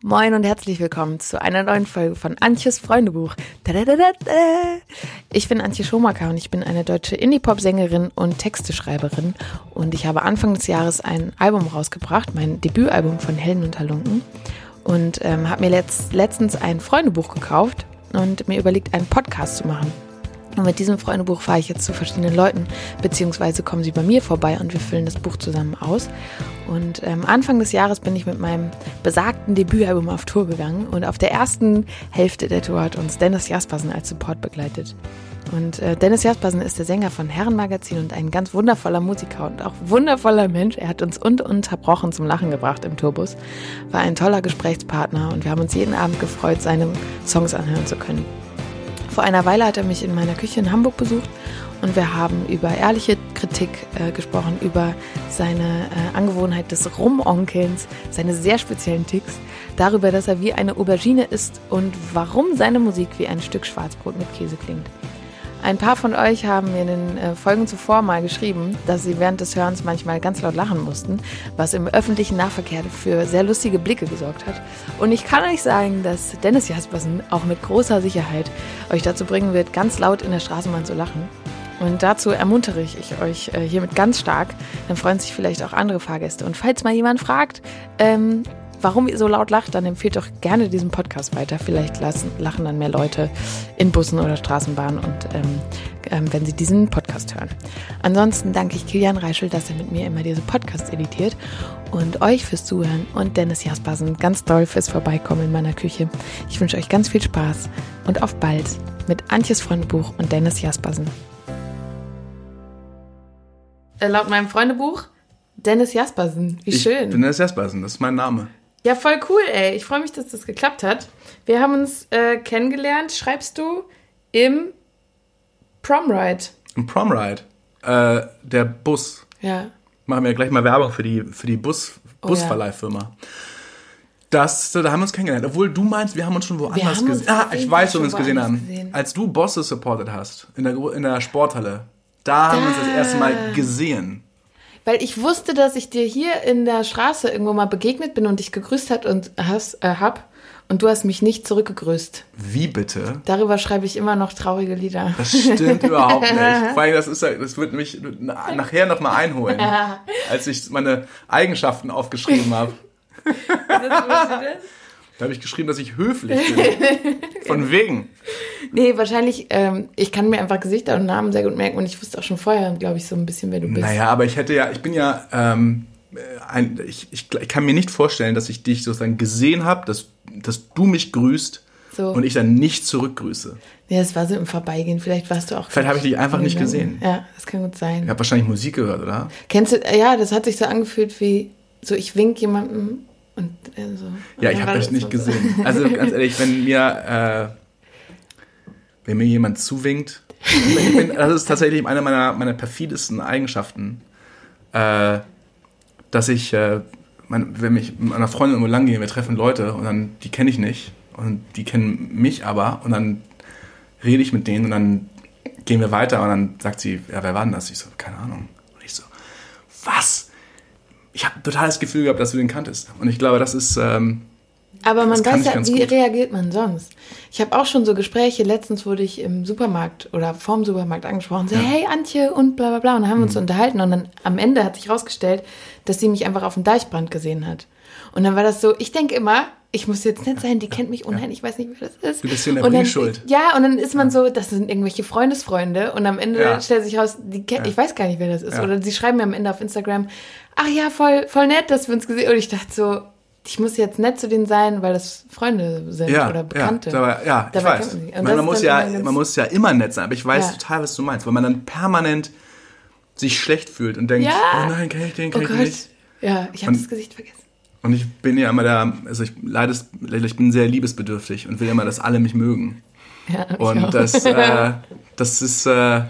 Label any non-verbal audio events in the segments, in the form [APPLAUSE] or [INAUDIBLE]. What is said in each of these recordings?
Moin und herzlich willkommen zu einer neuen Folge von Antjes Freundebuch. Ich bin Antje Schomaker und ich bin eine deutsche Indie-Pop-Sängerin und Texteschreiberin. Und ich habe Anfang des Jahres ein Album rausgebracht, mein Debütalbum von Helden und Halunken. Und ähm, habe mir letzt, letztens ein Freundebuch gekauft und mir überlegt, einen Podcast zu machen. Und mit diesem Freundebuch fahre ich jetzt zu verschiedenen Leuten, beziehungsweise kommen sie bei mir vorbei und wir füllen das Buch zusammen aus. Und ähm, Anfang des Jahres bin ich mit meinem besagten Debütalbum auf Tour gegangen und auf der ersten Hälfte der Tour hat uns Dennis Jaspersen als Support begleitet. Und äh, Dennis Jaspersen ist der Sänger von Herrenmagazin und ein ganz wundervoller Musiker und auch wundervoller Mensch. Er hat uns ununterbrochen zum Lachen gebracht im Tourbus, war ein toller Gesprächspartner und wir haben uns jeden Abend gefreut, seine Songs anhören zu können. Vor einer Weile hat er mich in meiner Küche in Hamburg besucht und wir haben über ehrliche Kritik äh, gesprochen, über seine äh, Angewohnheit des Rumonkelns, seine sehr speziellen Ticks, darüber, dass er wie eine Aubergine ist und warum seine Musik wie ein Stück Schwarzbrot mit Käse klingt. Ein paar von euch haben mir in den äh, Folgen zuvor mal geschrieben, dass sie während des Hörens manchmal ganz laut lachen mussten, was im öffentlichen Nahverkehr für sehr lustige Blicke gesorgt hat. Und ich kann euch sagen, dass Dennis Jaspersen auch mit großer Sicherheit euch dazu bringen wird, ganz laut in der Straßenbahn zu lachen. Und dazu ermuntere ich euch äh, hiermit ganz stark. Dann freuen sich vielleicht auch andere Fahrgäste. Und falls mal jemand fragt, ähm, warum ihr so laut lacht, dann empfehlt doch gerne diesen Podcast weiter. Vielleicht lassen, lachen dann mehr Leute in Bussen oder Straßenbahnen und ähm, ähm, wenn sie diesen Podcast hören. Ansonsten danke ich Kilian Reischel, dass er mit mir immer diese Podcasts editiert und euch fürs Zuhören und Dennis Jaspersen ganz doll fürs Vorbeikommen in meiner Küche. Ich wünsche euch ganz viel Spaß und auf bald mit Antjes Freundebuch und Dennis Jaspersen. Äh, laut meinem Freundebuch Dennis Jaspersen. Wie schön. Ich bin Dennis Jaspersen, das ist mein Name. Ja, voll cool, ey. Ich freue mich, dass das geklappt hat. Wir haben uns äh, kennengelernt, schreibst du, im Promride. Im Promride. Äh, der Bus. Ja. Machen wir gleich mal Werbung für die, für die Bus, Oh, Busverleihfirma. Das, da haben wir uns kennengelernt. Obwohl du meinst, wir haben uns schon woanders gesehen. Ah, ich weiß, wo wir uns gesehen haben. gesehen. Als du Bosse supported hast, in der, in der Sporthalle. Da haben wir uns das erste Mal gesehen. Weil ich wusste, dass ich dir hier in der Straße irgendwo mal begegnet bin und dich gegrüßt hat und hast, äh, hab. Und du hast mich nicht zurückgegrüßt. Wie bitte? Darüber schreibe ich immer noch traurige Lieder. Das stimmt überhaupt nicht. [LAUGHS] Vor allem, das, ist, das wird mich na- nachher nochmal einholen, als ich meine Eigenschaften aufgeschrieben habe. [LAUGHS] Da habe ich geschrieben, dass ich höflich bin. [LAUGHS] Von wegen. nee, wahrscheinlich, ähm, ich kann mir einfach Gesichter und Namen sehr gut merken und ich wusste auch schon vorher, glaube ich, so ein bisschen, wer du bist. Naja, aber ich hätte ja, ich bin ja, ähm, äh, ein, ich, ich, ich kann mir nicht vorstellen, dass ich dich sozusagen gesehen habe, dass, dass du mich grüßt So. und ich dann nicht zurückgrüße. Ja, es war so im Vorbeigehen. Vielleicht warst du auch. Vielleicht habe ich dich einfach nicht gesehen. Ja, das kann gut sein. Ich habe wahrscheinlich Musik gehört, oder? Kennst du, ja, das hat sich so angefühlt wie, so ich wink jemandem und äh, so. Ja, ich habe das nicht gesehen. Also ganz ehrlich, wenn mir, äh, wenn mir jemand zuwinkt, bin, das ist tatsächlich eine meiner, meiner perfidesten Eigenschaften, äh, dass ich, äh, mein, wenn ich mit meiner Freundin irgendwo lang gehe, wir treffen Leute und dann, die kenne ich nicht und die kennen mich aber und dann rede ich mit denen und dann gehen wir weiter und dann sagt sie, ja, wer war denn das? Ich so, keine Ahnung. Und ich so, was? Ich habe total das Gefühl gehabt, dass du den kanntest. Und ich glaube, das ist, ähm, Aber man weiß ja, wie gut. reagiert man sonst? Ich habe auch schon so Gespräche, letztens wurde ich im Supermarkt oder vorm Supermarkt angesprochen, so, hey Antje und bla bla bla. Und dann haben wir uns Mhm. unterhalten und dann am Ende hat sich rausgestellt, dass sie mich einfach auf dem Deichbrand gesehen hat. Und dann war das so, ich denke immer, ich muss jetzt nett sein, die kennt mich unheimlich, ich weiß nicht, wer das ist. Du bist hier in der und dann, Bringschuld. Ja, und dann ist man so, das sind irgendwelche Freundesfreunde und am Ende stellt sich raus, die kennt, ich weiß gar nicht, wer das ist. Oder sie schreiben mir am Ende auf Instagram, ach ja, voll, voll nett, dass wir uns gesehen Und ich dachte so, ich muss jetzt nett zu denen sein, weil das Freunde sind ja, oder Bekannte. Ja, aber, ja ich Dabei weiß. kennt man Man, muss ja, man muss ja immer nett sein, aber ich weiß Ja. total, was du meinst, weil man dann permanent sich schlecht fühlt und denkt, Ja. oh nein, kann ich den, Oh kann ich Gott. nicht. Ja, ich habe das Gesicht vergessen. Und ich bin ja immer der, also ich leider, ich bin sehr liebesbedürftig und will immer, dass alle mich mögen. Ja, Und das, äh, [LAUGHS] das ist, äh,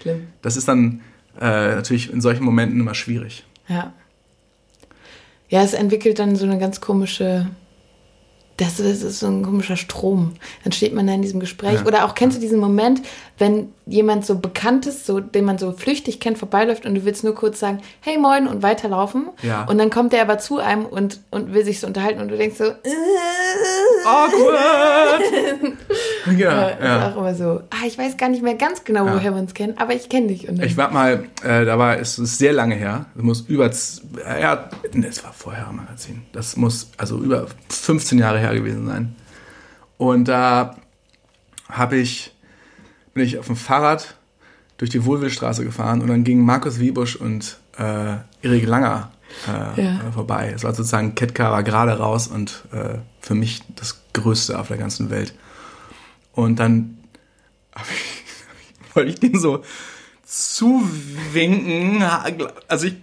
Schlimm. das ist dann äh, natürlich in solchen Momenten immer schwierig. Ja. Ja, es entwickelt dann so eine ganz komische das, das ist so ein komischer Strom. Dann steht man da in diesem Gespräch. Ja. Oder auch kennst du diesen Moment, wenn jemand so bekannt ist, so, den man so flüchtig kennt, vorbeiläuft und du willst nur kurz sagen, hey moin und weiterlaufen. Ja. Und dann kommt der aber zu einem und, und will sich so unterhalten und du denkst so, awkward. [LAUGHS] ja, ja, ja. Ist auch immer so, ah, ich weiß gar nicht mehr ganz genau, ja. woher wir uns kennen, aber ich kenne dich. ich war mal, äh, da war, es ist sehr lange her, es muss über, ja, es war vorher am Magazin, das muss also über 15 Jahre her gewesen sein. Und da habe ich, bin ich auf dem Fahrrad durch die Wohlwillstraße gefahren und dann gingen Markus Wiebusch und äh, Erik Langer äh, ja. vorbei. Es war sozusagen Ketka war gerade raus und äh, für mich das Größte auf der ganzen Welt. Und dann [LAUGHS] wollte ich den so zuwinken. Also ich,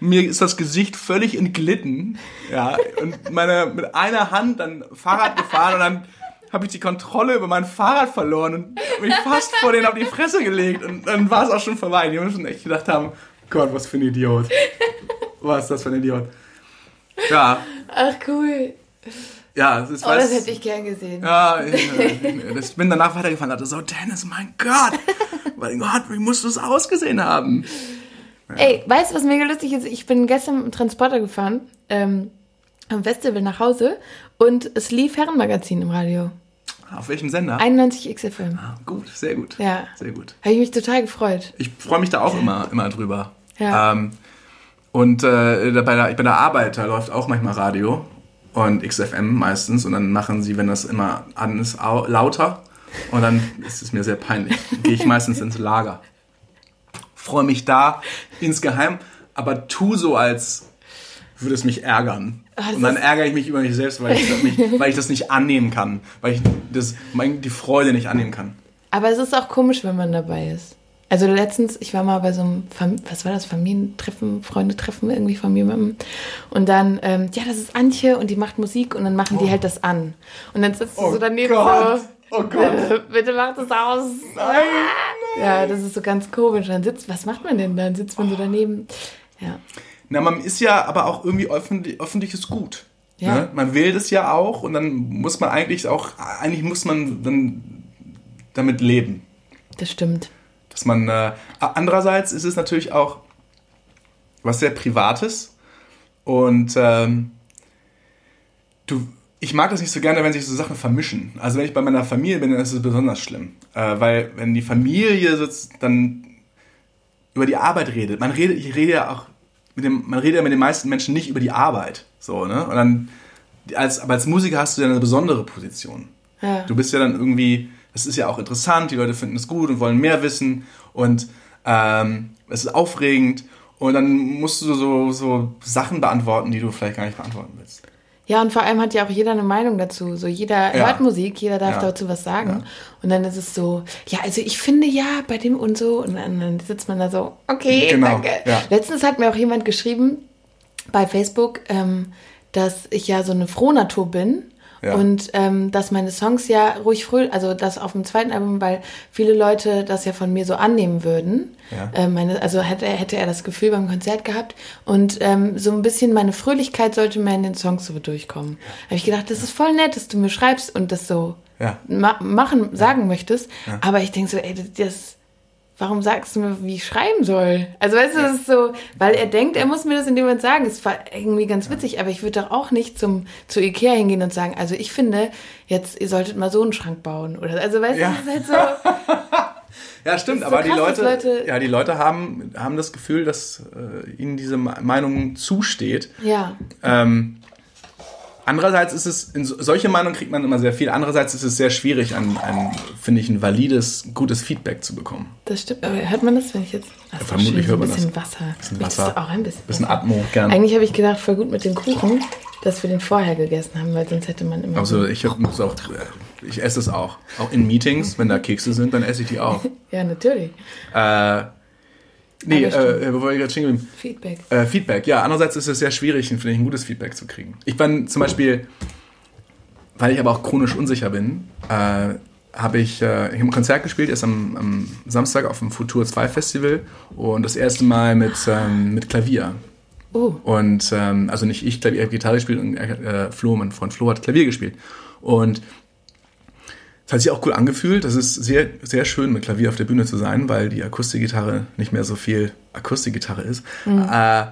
mir ist das Gesicht völlig entglitten. Ja, und meine, mit einer Hand dann Fahrrad gefahren und dann habe ich die Kontrolle über mein Fahrrad verloren und mich fast vor denen auf die Fresse gelegt. Und dann war es auch schon vorbei. Die haben schon echt gedacht haben, Gott, was für ein Idiot. Was ist das für ein Idiot? Ja. Ach, cool. Ja, das ist Oh, das hätte ich gern gesehen. Ja, ich, ich bin danach weitergefahren und dachte so, Dennis, mein Gott, [LAUGHS] mein Gott, wie musst du es ausgesehen haben? Ja. Ey, weißt du, was mega lustig ist? Ich bin gestern mit dem Transporter gefahren, ähm, am Festival nach Hause und es lief Herrenmagazin im Radio. Auf welchem Sender? 91 XFM. Ah, gut, sehr gut. Ja. Sehr gut. Habe ich mich total gefreut. Ich freue mich da auch immer, immer drüber. Ja. Ähm, und äh, bei, der, bei der Arbeit, da läuft auch manchmal Radio und XFM meistens und dann machen sie, wenn das immer an ist, lauter und dann ist es mir sehr peinlich. Gehe ich meistens ins Lager. Freue mich da insgeheim, aber tu so, als würde es mich ärgern. Ach, und dann ärgere ich mich über mich selbst, weil ich, das nicht, [LAUGHS] weil ich das nicht annehmen kann, weil ich das, die Freude nicht annehmen kann. Aber es ist auch komisch, wenn man dabei ist. Also letztens, ich war mal bei so einem, Fam was war das, Familientreffen, Freundetreffen irgendwie von jemandem. Und dann, ähm, ja, das ist Antje und die macht Musik und dann machen die oh. halt das an. Und dann sitzt du oh so daneben Gott. so. Oh Gott. [LAUGHS] bitte mach das aus. Nein, nein. Ja, das ist so ganz komisch. Dann sitzt, was macht man denn dann? Sitzt man so daneben? Ja. Na, man ist ja aber auch irgendwie öffentlich, öffentliches Gut. Ja. Ne? Man will das ja auch und dann muss man eigentlich auch, eigentlich muss man dann damit leben. Das stimmt. Dass man, äh, andererseits ist es natürlich auch was sehr Privates und ähm, du, ich mag das nicht so gerne, wenn sich so Sachen vermischen. Also wenn ich bei meiner Familie bin, dann ist es besonders schlimm, äh, weil wenn die Familie sitzt, dann über die Arbeit redet. Man redet, ich rede ja auch mit dem, man redet ja mit den meisten Menschen nicht über die Arbeit, so ne? Und dann als, aber als Musiker hast du ja eine besondere Position. Ja. Du bist ja dann irgendwie es ist ja auch interessant, die Leute finden es gut und wollen mehr wissen und ähm, es ist aufregend und dann musst du so, so Sachen beantworten, die du vielleicht gar nicht beantworten willst. Ja, und vor allem hat ja auch jeder eine Meinung dazu. So jeder ja. hört Musik, jeder darf ja. dazu was sagen. Ja. Und dann ist es so, ja, also ich finde ja bei dem und so. Und dann, dann sitzt man da so, okay, genau. danke. Letztens hat mir auch jemand geschrieben bei Facebook, ähm, dass ich ja so eine Frohnatur bin ja. Und ähm, dass meine Songs ja ruhig früh, also das auf dem zweiten Album, weil viele Leute das ja von mir so annehmen würden. Ja. Äh, meine, also hätte, hätte er das Gefühl beim Konzert gehabt. Und ähm, so ein bisschen meine Fröhlichkeit sollte mehr in den Songs so durchkommen. Ja. habe ich gedacht, das ist voll nett, dass du mir schreibst und das so ma machen, sagen möchtest. Aber ich denke so, ey, das warum sagst du mir, wie ich schreiben soll? Also weißt du, das ist so, weil er denkt, er muss mir das in dem Moment sagen. Es war irgendwie ganz witzig, aber ich würde doch auch nicht zum, zu Ikea hingehen und sagen, also ich finde, jetzt, ihr solltet mal so einen Schrank bauen. Oder, also weißt ja. du, das ist halt so. [LAUGHS] ja, stimmt, so aber krass, die Leute, Leute, ja, die Leute haben, haben das Gefühl, dass äh, ihnen diese Meinung zusteht. Ja. Ähm, Andererseits ist es, in solche Meinungen kriegt man immer sehr viel. Andererseits ist es sehr schwierig, ein, ein finde ich, ein valides, gutes Feedback zu bekommen. Das stimmt, aber hört man das, wenn ich jetzt. Ja, vermutlich hört man das. Ein bisschen Wasser. Ein bisschen Wasser. Auch ein bisschen. Bisschen Atmo, gerne. Eigentlich habe ich gedacht, voll gut mit dem Kuchen, dass wir den vorher gegessen haben, weil sonst hätte man immer. Also, ich muss auch. Ich esse es auch. Auch in Meetings, wenn da Kekse sind, dann esse ich die auch. [LAUGHS] ja, natürlich. Äh, Nee, äh, wo war ich gerade stehen Feedback. Äh, Feedback, ja. Andererseits ist es sehr schwierig, finde ich, ein gutes Feedback zu kriegen. Ich bin zum Beispiel, weil ich aber auch chronisch unsicher bin, äh, habe ich, äh, ich hab ein Konzert gespielt, erst am, am, Samstag auf dem Futur 2 Festival und das erste Mal mit, ähm, mit Klavier. Oh. Und ähm, also nicht ich, Klavier, ich habe Gitarre gespielt und äh, Flo, mein Freund Flo hat Klavier gespielt. Und es hat sich auch cool angefühlt. Das ist sehr, sehr schön, mit Klavier auf der Bühne zu sein, weil die Akustikgitarre nicht mehr so viel Akustikgitarre ist. Äh,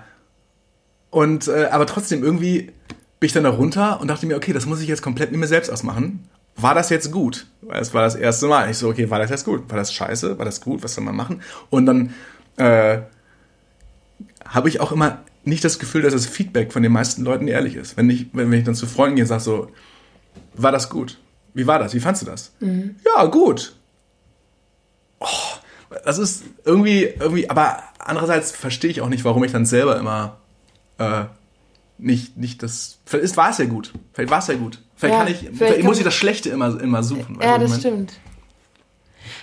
und äh, aber trotzdem irgendwie bin ich dann da runter und dachte mir, okay, das muss ich jetzt komplett mit mir selbst ausmachen. War das jetzt gut? Weil es war das erste Mal. Ich so, okay, war das jetzt gut? War das scheiße? War das gut? Was soll man machen? Und dann äh, habe ich auch immer nicht das Gefühl, dass das Feedback von den meisten Leuten ehrlich ist. Wenn ich, wenn, wenn ich dann zu Freunden gehe und sage so, war das gut? Wie war das? Wie fandst du das? Ja, gut. Oh, das ist irgendwie, irgendwie, aber andererseits verstehe ich auch nicht, warum ich dann selber immer äh, nicht, nicht das. Vielleicht war es ja gut. Vielleicht war es ja gut. Vielleicht Ja, kann ich, vielleicht vielleicht muss ich das Schlechte immer, immer suchen. Ja, das stimmt.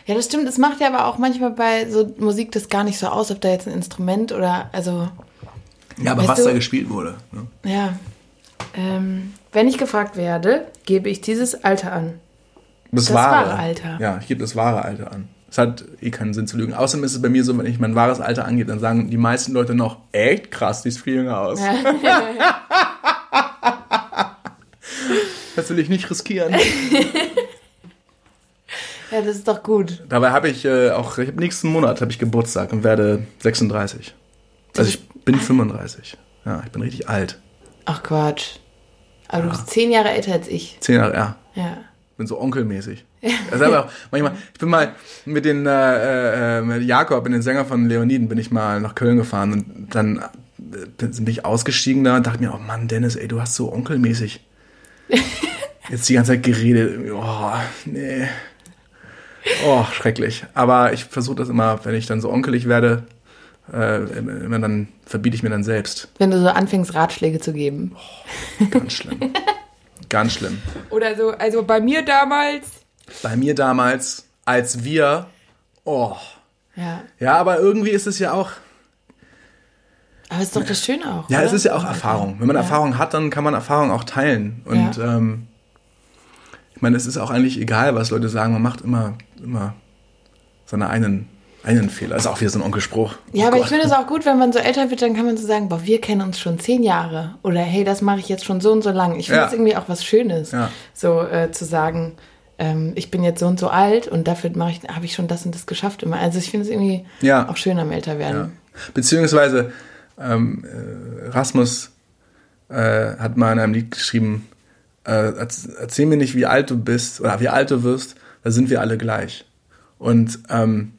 Ja, das stimmt. Es macht ja aber auch manchmal bei so Musik das gar nicht so aus, ob da jetzt ein Instrument oder, also, Ja, aber was du- da gespielt wurde. Ne? ja. Ähm, wenn ich gefragt werde, gebe ich dieses Alter an. Das, Das wahre. wahre Alter. Ja, ich gebe das wahre Alter an. Es hat eh keinen Sinn zu lügen. Außerdem ist es bei mir so, wenn ich mein wahres Alter angebe, dann sagen die meisten Leute noch, echt krass, die ist viel jünger aus. [LAUGHS] Das will ich nicht riskieren. [LAUGHS] Ja, das ist doch gut. Dabei habe ich äh, auch, ich hab nächsten Monat habe ich Geburtstag und werde 36. Also ich bin 35. Ja, ich bin richtig alt. Ach Quatsch. Aber du bist zehn Jahre älter als ich. Zehn Jahre, ja. Ja. bin so onkelmäßig. [LAUGHS] Aber auch manchmal, ich bin mal mit den äh, äh, mit Jakob, mit den Sänger von Leoniden, bin ich mal nach Köln gefahren und dann äh, bin ich ausgestiegen da und dachte mir, oh Mann, Dennis, ey, du hast so onkelmäßig [LAUGHS] jetzt die ganze Zeit geredet. Oh, nee. Oh, schrecklich. Aber ich versuche das immer, wenn ich dann so onkelig werde, äh, immer dann verbiete ich mir dann selbst. Wenn du so anfängst, Ratschläge zu geben. Ganz schlimm. [LAUGHS] Ganz schlimm. Oder so, also bei mir damals. Bei mir damals, als wir, oh, Ja. Ja, aber irgendwie ist es ja auch, Aber ist doch das Schöne auch. ja, oder? es ist ja auch Erfahrung. Wenn man Ja. Erfahrung hat, dann kann man Erfahrung auch teilen. Und Ja. ähm, ich meine, es ist auch eigentlich egal, was Leute sagen. Man macht immer, immer seine einen, einen Fehler. Ist auch wieder so ein Onkelspruch. Ja, Oh aber ich Gott. finde es auch gut, wenn man so älter wird, dann kann man so sagen, boah, wir kennen uns schon zehn Jahre. Oder hey, das mache ich jetzt schon so und so lang. Ich finde Ja. das irgendwie auch was Schönes, Ja. so äh, zu sagen, ähm, ich bin jetzt so und so alt und dafür ich, habe ich schon das und das geschafft immer. Also ich finde es irgendwie Ja. auch schön am Älterwerden. Ja. Beziehungsweise ähm, äh, Rasmus äh, hat mal in einem Lied geschrieben, äh, erz- erzähl mir nicht, wie alt du bist oder wie alt du wirst, da sind wir alle gleich. Und ähm,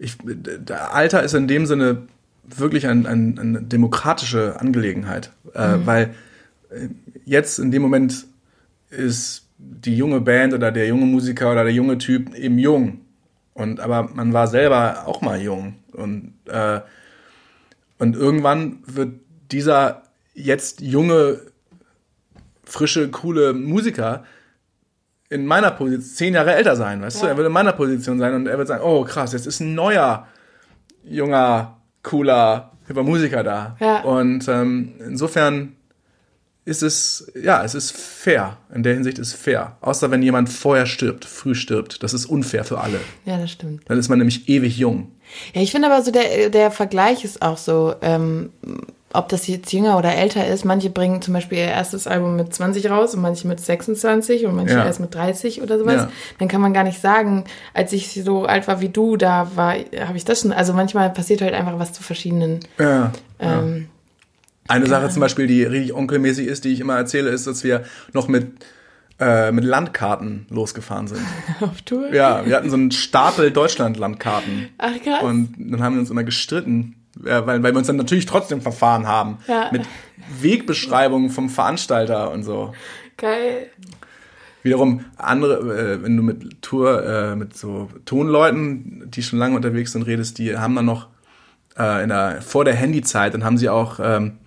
ich, der Alter ist in dem Sinne wirklich ein, ein, eine demokratische Angelegenheit, äh, weil äh, jetzt in dem Moment ist die junge Band oder der junge Musiker oder der junge Typ eben jung. Und aber man war selber auch mal jung. Und, äh, und irgendwann wird dieser jetzt junge, frische, coole Musiker in meiner Position zehn Jahre älter sein, weißt du? Ja. Er wird in meiner Position sein und er wird sagen, oh krass, jetzt ist ein neuer, junger, cooler, hipper Musiker da. Ja. Und ähm, insofern ist es, ja, es ist fair. In der Hinsicht ist fair. Außer wenn jemand vorher stirbt, früh stirbt. Das ist unfair für alle. Ja, das stimmt. Dann ist man nämlich ewig jung. Ja, ich finde aber so, der, der Vergleich ist auch so, ähm, ob das jetzt jünger oder älter ist. Manche bringen zum Beispiel ihr erstes Album mit 20 raus und manche mit 26 und manche Ja. erst mit 30 oder sowas. Ja. Dann kann man gar nicht sagen, als ich so alt war wie du, da war, habe ich das schon. Also manchmal passiert halt einfach was zu verschiedenen. Ja. Ähm, Eine Sache zum Beispiel, die richtig onkelmäßig ist, die ich immer erzähle, ist, dass wir noch mit, äh, mit Landkarten losgefahren sind. [LAUGHS] auf Tour. Ja, wir hatten so einen Stapel Deutschland-Landkarten. Ach krass. Und dann haben wir uns immer gestritten, weil, weil wir uns dann natürlich trotzdem verfahren haben. Ja. Mit Wegbeschreibungen vom Veranstalter und so. Geil. Wiederum andere, äh, wenn du mit Tour, äh, mit so Tonleuten, die schon lange unterwegs sind, redest, die haben dann noch äh, in der, vor der Handyzeit, dann haben sie auch ähm,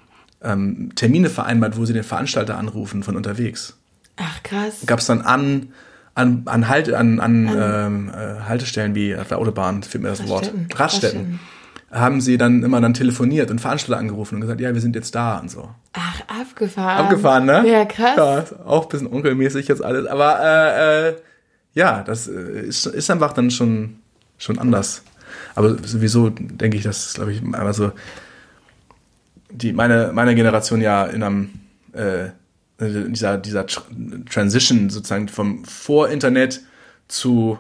ähm, Termine vereinbart, wo sie den Veranstalter anrufen von unterwegs. Ach krass. Gab es dann an, an, an, halt, an, an ähm, äh, Haltestellen wie auf der Autobahn, fehlt mir das Wort, Raststätten. Raststätten, haben sie dann immer dann telefoniert und Veranstalter angerufen und gesagt, ja, wir sind jetzt da und so. Ach, abgefahren. Abgefahren, ne? Ja, krass. Ja, auch ein bisschen onkelmäßig jetzt alles. Aber äh, äh, ja, das äh, ist, ist einfach dann schon, schon anders. Aber sowieso denke ich, dass, glaube ich, einfach so die meine, meine Generation ja in einem äh, dieser, dieser Transition sozusagen vom Vor-Internet zu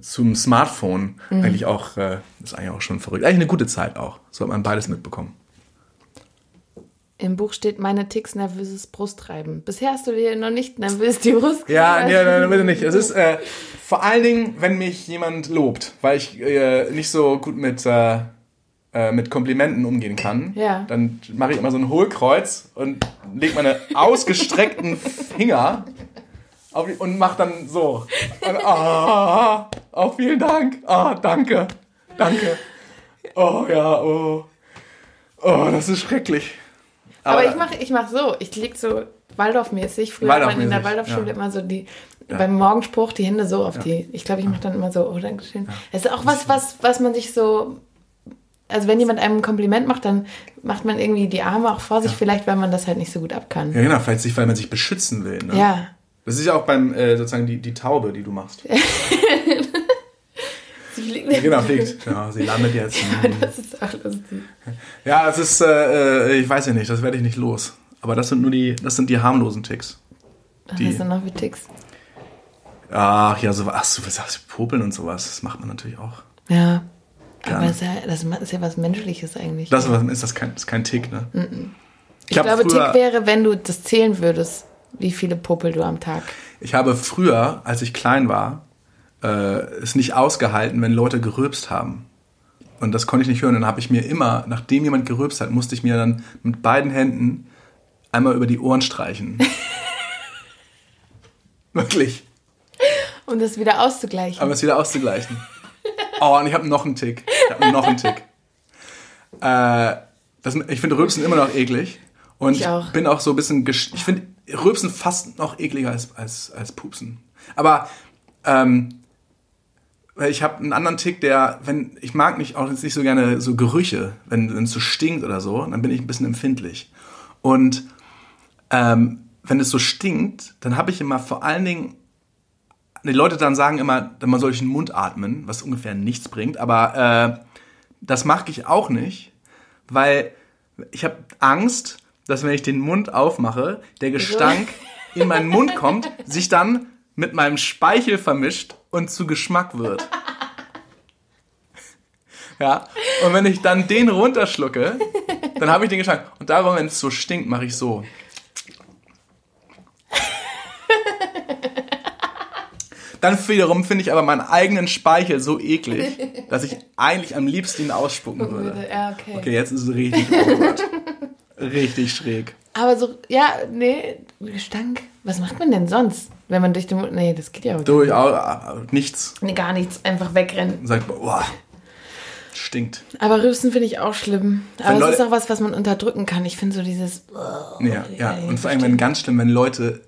zum Smartphone mhm. eigentlich auch, äh, ist eigentlich auch schon verrückt. Eigentlich eine gute Zeit auch. So hat man beides mitbekommen. Im Buch steht meine Ticks nervöses Brustreiben. Bisher hast du dir noch nicht nervös die Brust Ja, nee, nein, bitte nicht. Es ist äh, vor allen Dingen, wenn mich jemand lobt, weil ich äh, nicht so gut mit, äh, äh mit Komplimenten umgehen kann. Ja. Dann mache ich immer so ein Hohlkreuz und lege meine ausgestreckten Finger und mache dann so. Und, oh, oh, vielen Dank. Oh, danke. Danke. Oh ja, oh. Oh, das ist schrecklich. Aber, Aber ich mache ich mach so, ich leg so Waldorfmäßig. Früher Waldorf hat man in der Waldorfschule ja. immer so die, ja. beim Morgenspruch die Hände so auf ja. die, ich glaube, ich mache dann immer so, oh, danke schön. Es ist auch was, was, was man sich so, also wenn jemand einem ein Kompliment macht, dann macht man irgendwie die Arme auch vor sich, vielleicht, weil man das halt nicht so gut ab kann. Ja, genau, vielleicht sich, weil man sich beschützen will. Ne? Ja. Das ist ja auch beim, äh, sozusagen die, die Taube, die du machst. [LAUGHS] Sie fliegt. Ja, genau, fliegt. [LAUGHS] Ja, sie landet jetzt. das ist auch lustig. Ja, das ist, äh, äh, ich weiß ja nicht, das werde ich nicht los. Aber das sind nur die, das sind die harmlosen Ticks. Die, Was sind noch wie Ticks? Ach ja, so, ach, so was, Popeln und sowas, das macht man natürlich auch. Ja. Gerne. Aber das ist, ja, das ist ja was Menschliches eigentlich. Das ist, das kein, ist kein Tick, ne? Mm -mm. Ich, ich glaube, Tick wäre, wenn du das zählen würdest, wie viele Popel du am Tag. Ich habe früher, als ich klein war, äh, es nicht ausgehalten, wenn Leute gerülpst haben. Und das konnte ich nicht hören. Dann habe ich mir immer, nachdem jemand gerülpst hat, musste ich mir dann mit beiden Händen einmal über die Ohren streichen. [LAUGHS] Wirklich. Um das wieder auszugleichen. Um das wieder auszugleichen. Oh, und ich habe noch einen Tick. Ich habe noch einen Tick. Äh, das, ich finde Rülpsen immer noch eklig. Und ich auch. bin auch so ein bisschen, ich finde Rülpsen fast noch ekliger als, als, als Pupsen. Aber ähm, ich habe einen anderen Tick, der, wenn, ich mag nicht auch nicht so gerne so Gerüche, wenn es so stinkt oder so, dann bin ich ein bisschen empfindlich. Und ähm, wenn es so stinkt, dann habe ich immer vor allen Dingen, die Leute dann sagen immer, man soll durch den Mund atmen, was ungefähr nichts bringt, aber äh, das mag ich auch nicht, weil ich habe Angst, dass wenn ich den Mund aufmache, der Gestank [LAUGHS] in meinen Mund kommt, sich dann mit meinem Speichel vermischt und zu Geschmack wird. Ja, und wenn ich dann den runterschlucke, dann habe ich den Geschmack. Und darum, wenn es so stinkt, mache ich so. Dann wiederum finde ich aber meinen eigenen Speichel so eklig, dass ich eigentlich am liebsten ihn ausspucken würde. Ja, okay. okay, jetzt ist es richtig awkward. Richtig schräg. Aber so, ja, nee, Gestank. Was macht man denn sonst, wenn man durch den Mund. Nee, das geht ja auch Durch nicht. Auch, nichts. Nee, gar nichts. Einfach wegrennen. Und sagt, boah, stinkt. Aber Rüsten finde ich auch schlimm. Aber es ist auch was, was man unterdrücken kann. Ich finde so dieses. Oh, ja, ja. Und vor allem, wenn ganz schlimm, wenn Leute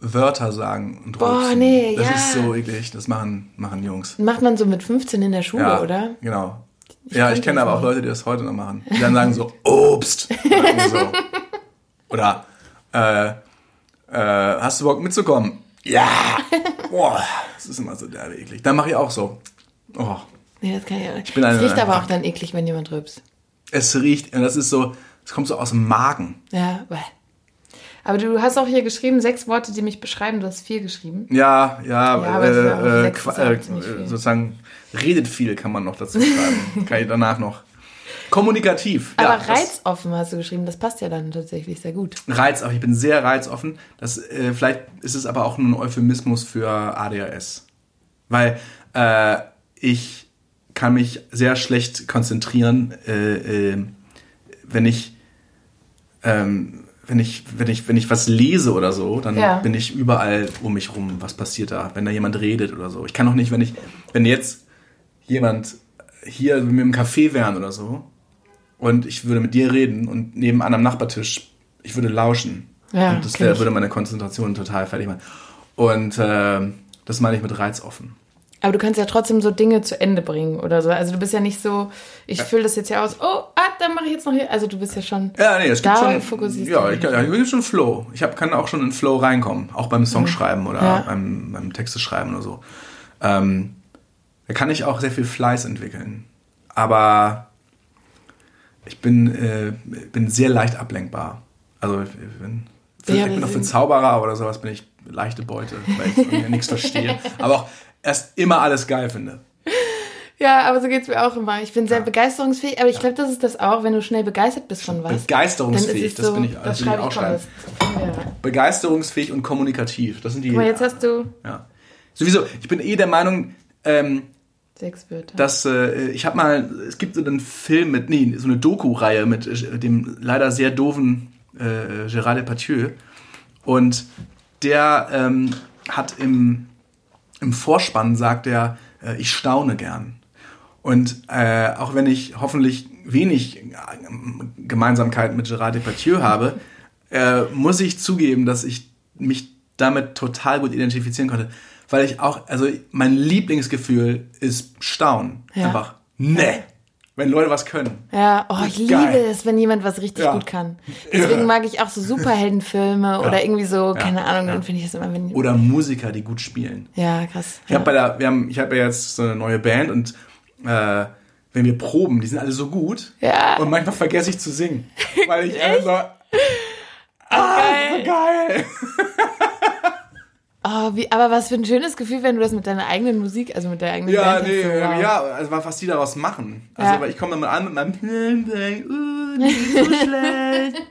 Wörter sagen und Boah, rülpsen. nee, Das ja. ist so eklig. Das machen, machen Jungs. Macht man so mit 15 in der Schule, ja, oder? Genau. Ich ja, ich kenne aber auch Leute, die das heute noch machen. Die dann sagen so, Obst. so. Oder, äh, äh, hast du Bock mitzukommen? Ja. Boah, das ist immer so derbe eklig. Dann mache ich auch so. Oh. Nee, das kann ich auch nicht. Ich bin es riecht aber auch dann eklig, wenn jemand rülpst. Es riecht, das ist so, es kommt so aus dem Magen. Ja, aber du hast auch hier geschrieben, sechs Worte, die mich beschreiben. Du hast vier geschrieben. Ja, ja, ja aber äh, äh, äh, sozusagen redet viel kann man noch dazu schreiben. [LAUGHS] kann ich danach noch. Kommunikativ. Aber ja, reizoffen hast du geschrieben, das passt ja dann tatsächlich sehr gut. Reizoffen, ich bin sehr reizoffen. Das, äh, vielleicht ist es aber auch nur ein Euphemismus für ADHS. Weil äh, ich kann mich sehr schlecht konzentrieren, äh, wenn ich ähm, wenn ich, wenn ich, wenn ich was lese oder so, dann ja. bin ich überall um mich rum. Was passiert da? Wenn da jemand redet oder so. Ich kann auch nicht, wenn ich, wenn jetzt jemand hier mit mir im Café wären oder so und ich würde mit dir reden und nebenan am Nachbartisch, ich würde lauschen. Ja, und das wär, würde meine Konzentration total fertig machen. Und äh, das meine ich mit reizoffen. Aber du kannst ja trotzdem so Dinge zu Ende bringen oder so. Also du bist ja nicht so, ich fülle das jetzt ja aus, oh, ah, dann mache ich jetzt noch hier. Also du bist ja schon ja, nee, es da gibt schon. Ja, ich, ja, ich bin schon Flow. Ich hab, kann auch schon in Flow reinkommen, auch beim Songschreiben oder ja. beim, beim Texte schreiben oder so. Ähm, da kann ich auch sehr viel Fleiß entwickeln. Aber ich bin, äh, bin sehr leicht ablenkbar. Also ich bin, für, Ja, ich bin auch für Zauberer oder sowas bin ich leichte Beute, weil ich nichts verstehe. [LAUGHS] Aber auch erst immer alles geil finde. Ja, aber so geht's mir auch immer. Ich bin sehr begeisterungsfähig, aber ich glaube, das ist das auch, wenn du schnell begeistert bist von was. Begeisterungsfähig, es das so, bin ich, das das will ich auch finden wir. Begeisterungsfähig und kommunikativ. Das sind die. Mal, jetzt hast du ja. Sowieso, ich bin eh der Meinung, ähm, sechs Wörter. dass äh, ich habe mal, es gibt so einen Film mit, nee, so eine Doku-Reihe mit äh, dem leider sehr doofen äh, Gérard Depardieu und der ähm, hat im, im Vorspann sagt er, äh, ich staune gern. Und äh, auch wenn ich hoffentlich wenig äh, Gemeinsamkeit mit Gérard Depardieu habe, äh, muss ich zugeben, dass ich mich damit total gut identifizieren konnte. Weil ich auch, also mein Lieblingsgefühl ist Staunen. Ja. Einfach, ne, wenn Leute was können. Ja, oh, ich Geil. liebe es, wenn jemand was richtig Ja. gut kann. Deswegen Ja. mag ich auch so Superheldenfilme oder irgendwie so, keine Ahnung, ja. dann finde ich das immer, wenn. Oder Musiker, die gut spielen. Ja, krass. Ich habe bei der, wir haben, ich habe ja jetzt so eine neue Band und äh, wenn wir proben, die sind alle so gut. Ja. Und manchmal vergesse ich zu singen, weil ich [LAUGHS] einfach so, ah, geil. so geil. Oh, wie, aber was für ein schönes Gefühl, wenn du das mit deiner eigenen Musik, also mit der eigenen Ja, Band nee, so, wow. ja, also was die daraus machen. Also Ja. weil ich komme dann mal an mit meinem Pling, uh, nicht so [LAUGHS] schlecht,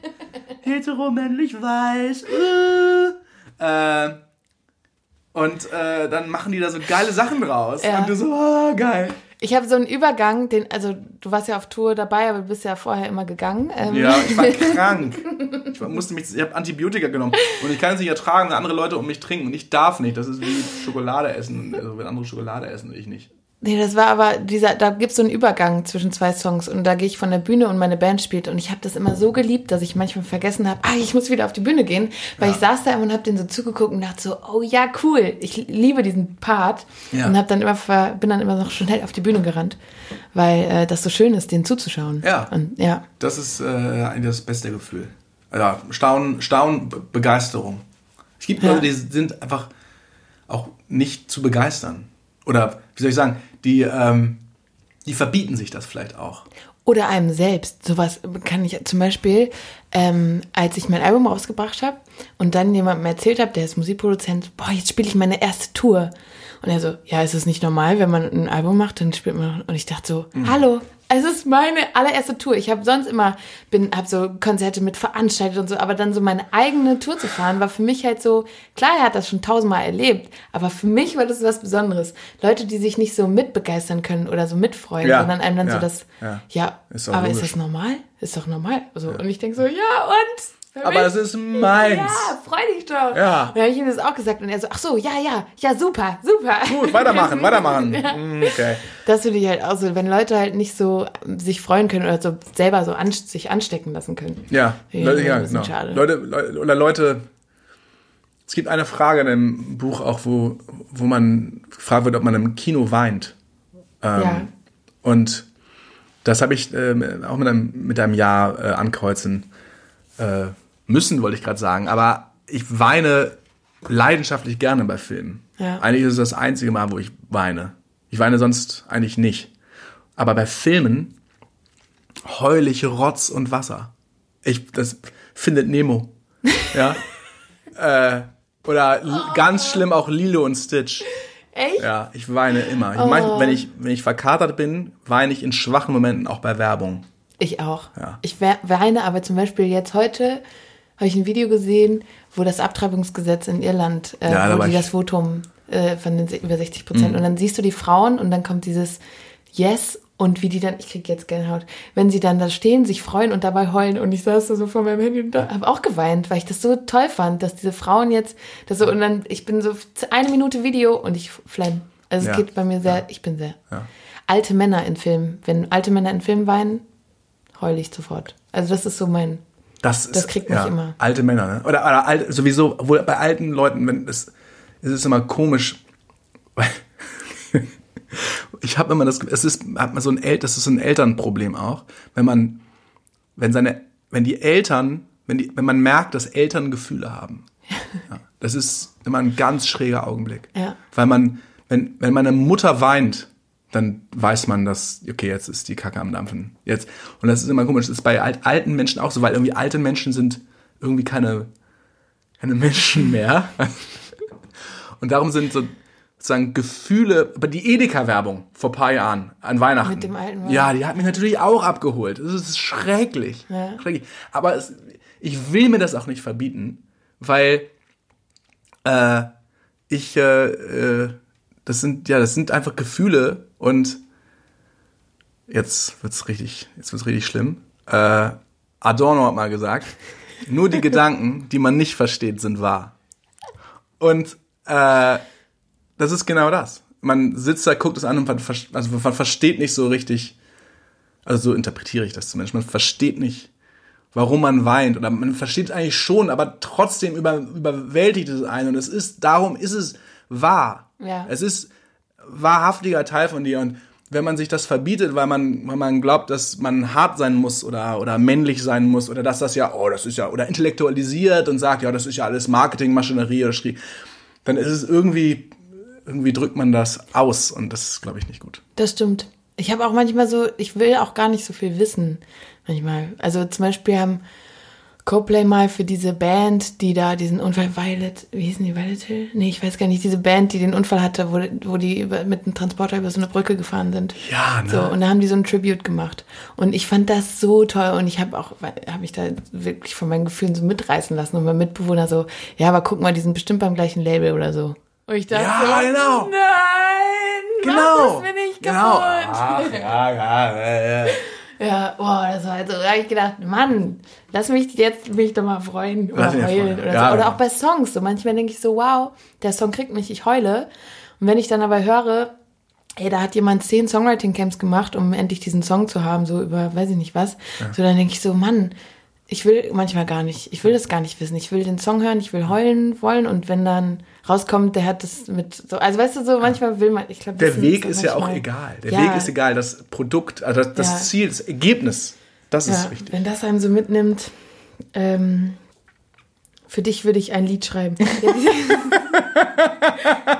heteromännlich weiß, uh. äh, und äh, dann machen die da so geile Sachen draus. Ja. Und du so, ah, geil. Ich habe so einen Übergang, den, also du warst ja auf Tour dabei, aber du bist ja vorher immer gegangen. Ähm, Ja, ich war [LAUGHS] krank. Ich musste mich, ich habe Antibiotika genommen und ich kann es nicht ertragen, wenn andere Leute um mich trinken und ich darf nicht. Das ist wie Schokolade essen, also wenn andere Schokolade essen ich nicht. Nee, das war aber dieser, da gibt's so einen Übergang zwischen zwei Songs und da gehe ich von der Bühne und meine Band spielt und ich habe das immer so geliebt, dass ich manchmal vergessen habe, ah, ich muss wieder auf die Bühne gehen, weil ich saß da immer und habe den so zugeguckt und dachte so, oh ja, cool, ich liebe diesen Part Ja. und habe dann immer bin dann immer noch schnell auf die Bühne gerannt, weil äh, das so schön ist, denen zuzuschauen. Ja. Und, ja. Das ist äh, eigentlich das beste Gefühl. Ja, Staunen, Staunen, Be- Begeisterung. Es gibt Ja. Leute, die sind einfach auch nicht zu begeistern. Oder wie soll ich sagen, die, ähm, die verbieten sich das vielleicht auch. Oder einem selbst. Sowas kann ich zum Beispiel, ähm, als ich mein Album rausgebracht habe und dann jemandem erzählt habe, der ist Musikproduzent, boah, jetzt spiele ich meine erste Tour. Und er so, ja, ist es nicht normal, wenn man ein Album macht, dann spielt man. Und ich dachte so, hallo, es ist meine allererste Tour. Ich habe sonst immer, bin, habe so Konzerte mit veranstaltet und so, aber dann so meine eigene Tour zu fahren, war für mich halt so, klar, er hat das schon tausendmal erlebt, aber für mich war das was Besonderes. Leute, die sich nicht so mitbegeistern können oder so mitfreuen, Ja, sondern einem dann ja, so das, ja. ja, aber logisch. ist das normal? Ist doch normal. Also, Und ich denke so, ja, und? Für Aber das ist meins. Ja, freu dich doch. Ja. Und dann habe ich ihm das auch gesagt und er so, ach so, ja, ja, ja, super, super. Gut, weitermachen, [LAUGHS] weitermachen. Mm, Okay. Das finde ich halt auch so, wenn Leute halt nicht so sich freuen können oder so selber so an, sich anstecken lassen können. Ja, Ja, Leute, ja genau. schade. Leute, Leute, oder Leute, es gibt eine Frage in dem Buch auch, wo, wo man gefragt wird, ob man im Kino weint. Ähm, Ja. Und das habe ich ähm, auch mit einem, mit einem Ja äh, ankreuzen äh, müssen, wollte ich gerade sagen. Aber ich weine leidenschaftlich gerne bei Filmen. Ja. Eigentlich ist es das einzige Mal, wo ich weine. Ich weine sonst eigentlich nicht. Aber bei Filmen heul ich Rotz und Wasser. Ich, das findet Nemo. [LAUGHS] Ja. äh, oder l- ganz schlimm auch Lilo und Stitch. Echt? Ja, ich weine immer. Ich mein, wenn, ich, wenn ich verkatert bin, weine ich in schwachen Momenten auch bei Werbung. Ich auch. Ja. Ich we- weine, aber zum Beispiel jetzt heute habe ich ein Video gesehen, wo das Abtreibungsgesetz in Irland, äh, Ja, wo die Mhm. das Votum äh, von den über 60 Prozent und dann siehst du die Frauen und dann kommt dieses Yes und wie die dann, ich krieg jetzt Gänsehaut, wenn sie dann da stehen, sich freuen und dabei heulen und ich saß da so vor meinem Handy und habe auch geweint, weil ich das so toll fand, dass diese Frauen jetzt, das so und dann, ich bin so eine Minute Video und ich flemm. Also es Ja. geht bei mir sehr, ich bin sehr. Ja. Alte Männer in Filmen, wenn alte Männer in Filmen weinen, heule ich sofort. Also das ist so mein, Das, ist, Das kriegt mich ja, immer. Alte Männer, ne? Oder, oder alt, sowieso, obwohl bei alten Leuten, wenn es, es ist immer komisch, weil [LAUGHS] ich habe immer das, es ist, hat man so ein El, das ist so ein Elternproblem auch, wenn man, wenn seine, wenn die Eltern, wenn die, wenn man merkt, dass Eltern Gefühle haben. Ja, das ist immer ein ganz schräger Augenblick. Ja. Weil man, wenn, wenn meine Mutter weint, dann weiß man, dass, okay, jetzt ist die Kacke am Dampfen. Jetzt. Und das ist immer komisch, das ist bei alt, alten Menschen auch so, weil irgendwie alte Menschen sind irgendwie keine, keine Menschen mehr. [LAUGHS] Und darum sind so sozusagen Gefühle, aber die Edeka-Werbung vor paar Jahren an Weihnachten. Mit dem alten Wein. Ja, die hat mich natürlich auch abgeholt. Das ist schrecklich. Ja. schrecklich. Aber es, ich will mir das auch nicht verbieten, weil äh, ich, äh, äh, das sind, ja, das sind einfach Gefühle und jetzt wird's richtig, jetzt wird's richtig schlimm. Äh, Adorno hat mal gesagt, nur die [LAUGHS] Gedanken, die man nicht versteht, sind wahr. Und äh, das ist genau das. Man sitzt da, guckt es an und man, also man versteht nicht so richtig, also so interpretiere ich das zumindest, man versteht nicht, warum man weint oder man versteht es eigentlich schon, aber trotzdem über, überwältigt es einen und es ist, darum ist es wahr. Ja. Es ist wahrhaftiger Teil von dir und wenn man sich das verbietet, weil man, weil man glaubt, dass man hart sein muss oder, oder männlich sein muss oder dass das ja, oh, das ist ja, oder intellektualisiert und sagt, ja, das ist ja alles Marketingmaschinerie oder Schrie, dann ist es irgendwie, irgendwie drückt man das aus und das ist, glaube ich, nicht gut. Das stimmt. Ich habe auch manchmal so, ich will auch gar nicht so viel wissen. Manchmal. Also zum Beispiel haben Coplay mal für diese Band, die da diesen Unfall Violet, wie hießen die, Violet Hill? Nee, ich weiß gar nicht, diese Band, die den Unfall hatte, wo, wo die über, mit einem Transporter über so eine Brücke gefahren sind. Ja, ne? So, und da haben die so ein Tribute gemacht. Und ich fand das so toll und ich habe auch, habe mich da wirklich von meinen Gefühlen so mitreißen lassen und mein Mitbewohner so, ja, aber guck mal, die sind bestimmt beim gleichen Label oder so. Und ich dachte Ja, so, genau. nein, Genau. mach das mir nicht genau. kaputt. Ach, ja, ja, ja, ja. Ja, boah, das war halt so, da habe ich gedacht, Mann, lass mich jetzt mich doch mal freuen oder heulen oder Ja, so. Oder ja. auch bei Songs. So manchmal denke ich so, wow, der Song kriegt mich, ich heule. Und wenn ich dann aber höre, ey, da hat jemand zehn Songwriting-Camps gemacht, um endlich diesen Song zu haben, so über, weiß ich nicht was. So, dann denke ich so, Mann, ich will manchmal gar nicht, ich will das gar nicht wissen. Ich will den Song hören, ich will heulen wollen und wenn dann rauskommt, der hat das mit so, also weißt du, so manchmal will man, ich glaube, Der Weg ist ja auch egal. Der Ja. Weg ist egal. Das Produkt, also das, Ja. Ziel, das Ergebnis, das ist Ja, wichtig. wenn das einem so mitnimmt, ähm, für dich würde ich ein Lied schreiben. Dieses, [LAUGHS]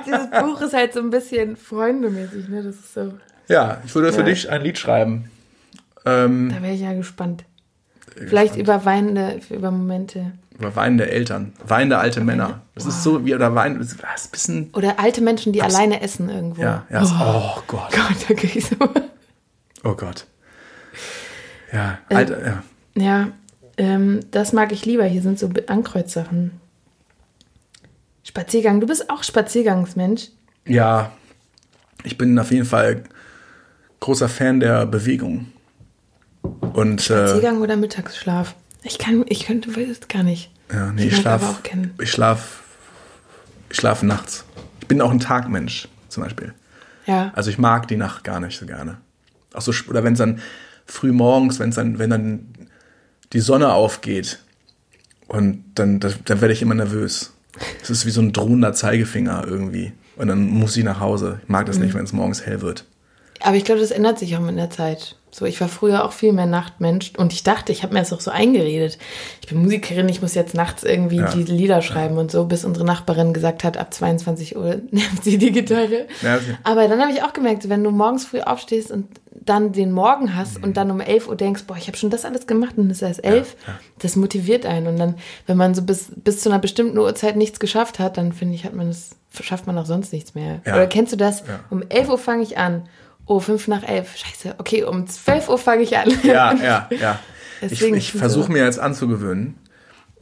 dieses Buch ist halt so ein bisschen freundemäßig, ne? Das ist so, Ja, ich würde für dich ein Lied schreiben. Ähm, da wäre ich ja gespannt. Vielleicht über weinende, über Momente. über weinende Eltern, weinende alte Männer. Das ist so wie, oder weinen, das ist ein bisschen, Oder alte Menschen, die alleine essen irgendwo. ja, ja, ist- oh Gott, Gott, da krieg ich so. oh Gott. Ja, Äh, alte, ja. Ja, ähm, das mag ich lieber. Hier sind so Ankreuzsachen. Spaziergang. Du bist auch Spaziergangsmensch. Ja, ich bin auf jeden Fall großer Fan der Bewegung. Und äh, Spaziergang oder Mittagsschlaf? Ich kann, ich könnte, weiß gar nicht. ja, nee, Ich ich mag schlaf, aber auch kennen. ich schlaf, ich schlafe nachts. Ich bin auch ein Tagmensch, zum Beispiel. Ja. Also ich mag die Nacht gar nicht so gerne. Auch so, oder wenn es dann früh morgens, wenn dann, wenn dann die Sonne aufgeht und dann, dann, dann werde ich immer nervös. Es ist wie so ein drohender Zeigefinger irgendwie. Und dann muss ich nach Hause. Ich mag das Mhm. nicht, wenn es morgens hell wird. Aber ich glaube, das ändert sich auch mit der Zeit. So, ich war früher auch viel mehr Nachtmensch und ich dachte, ich habe mir das auch so eingeredet. Ich bin Musikerin, ich muss jetzt nachts irgendwie Ja. die Lieder schreiben und so, bis unsere Nachbarin gesagt hat, ab 22 Uhr [LAUGHS] nimmt sie die Gitarre. Ja, okay. Aber dann habe ich auch gemerkt, wenn du morgens früh aufstehst und dann den Morgen hast Mhm. und dann um 11 Uhr denkst, boah, ich habe schon das alles gemacht und es ist erst 11, das motiviert einen. Und dann, wenn man so bis, bis zu einer bestimmten Uhrzeit nichts geschafft hat, dann finde ich, hat man das, schafft man auch sonst nichts mehr. Ja. Oder kennst du das? Ja. Um 11 Uhr fange ich an. Oh, fünf nach elf. Scheiße. Okay, um 12 Uhr fange ich an. Ja, ja, ja. [LAUGHS] Ich, Deswegen, ich ich versuche mir jetzt anzugewöhnen,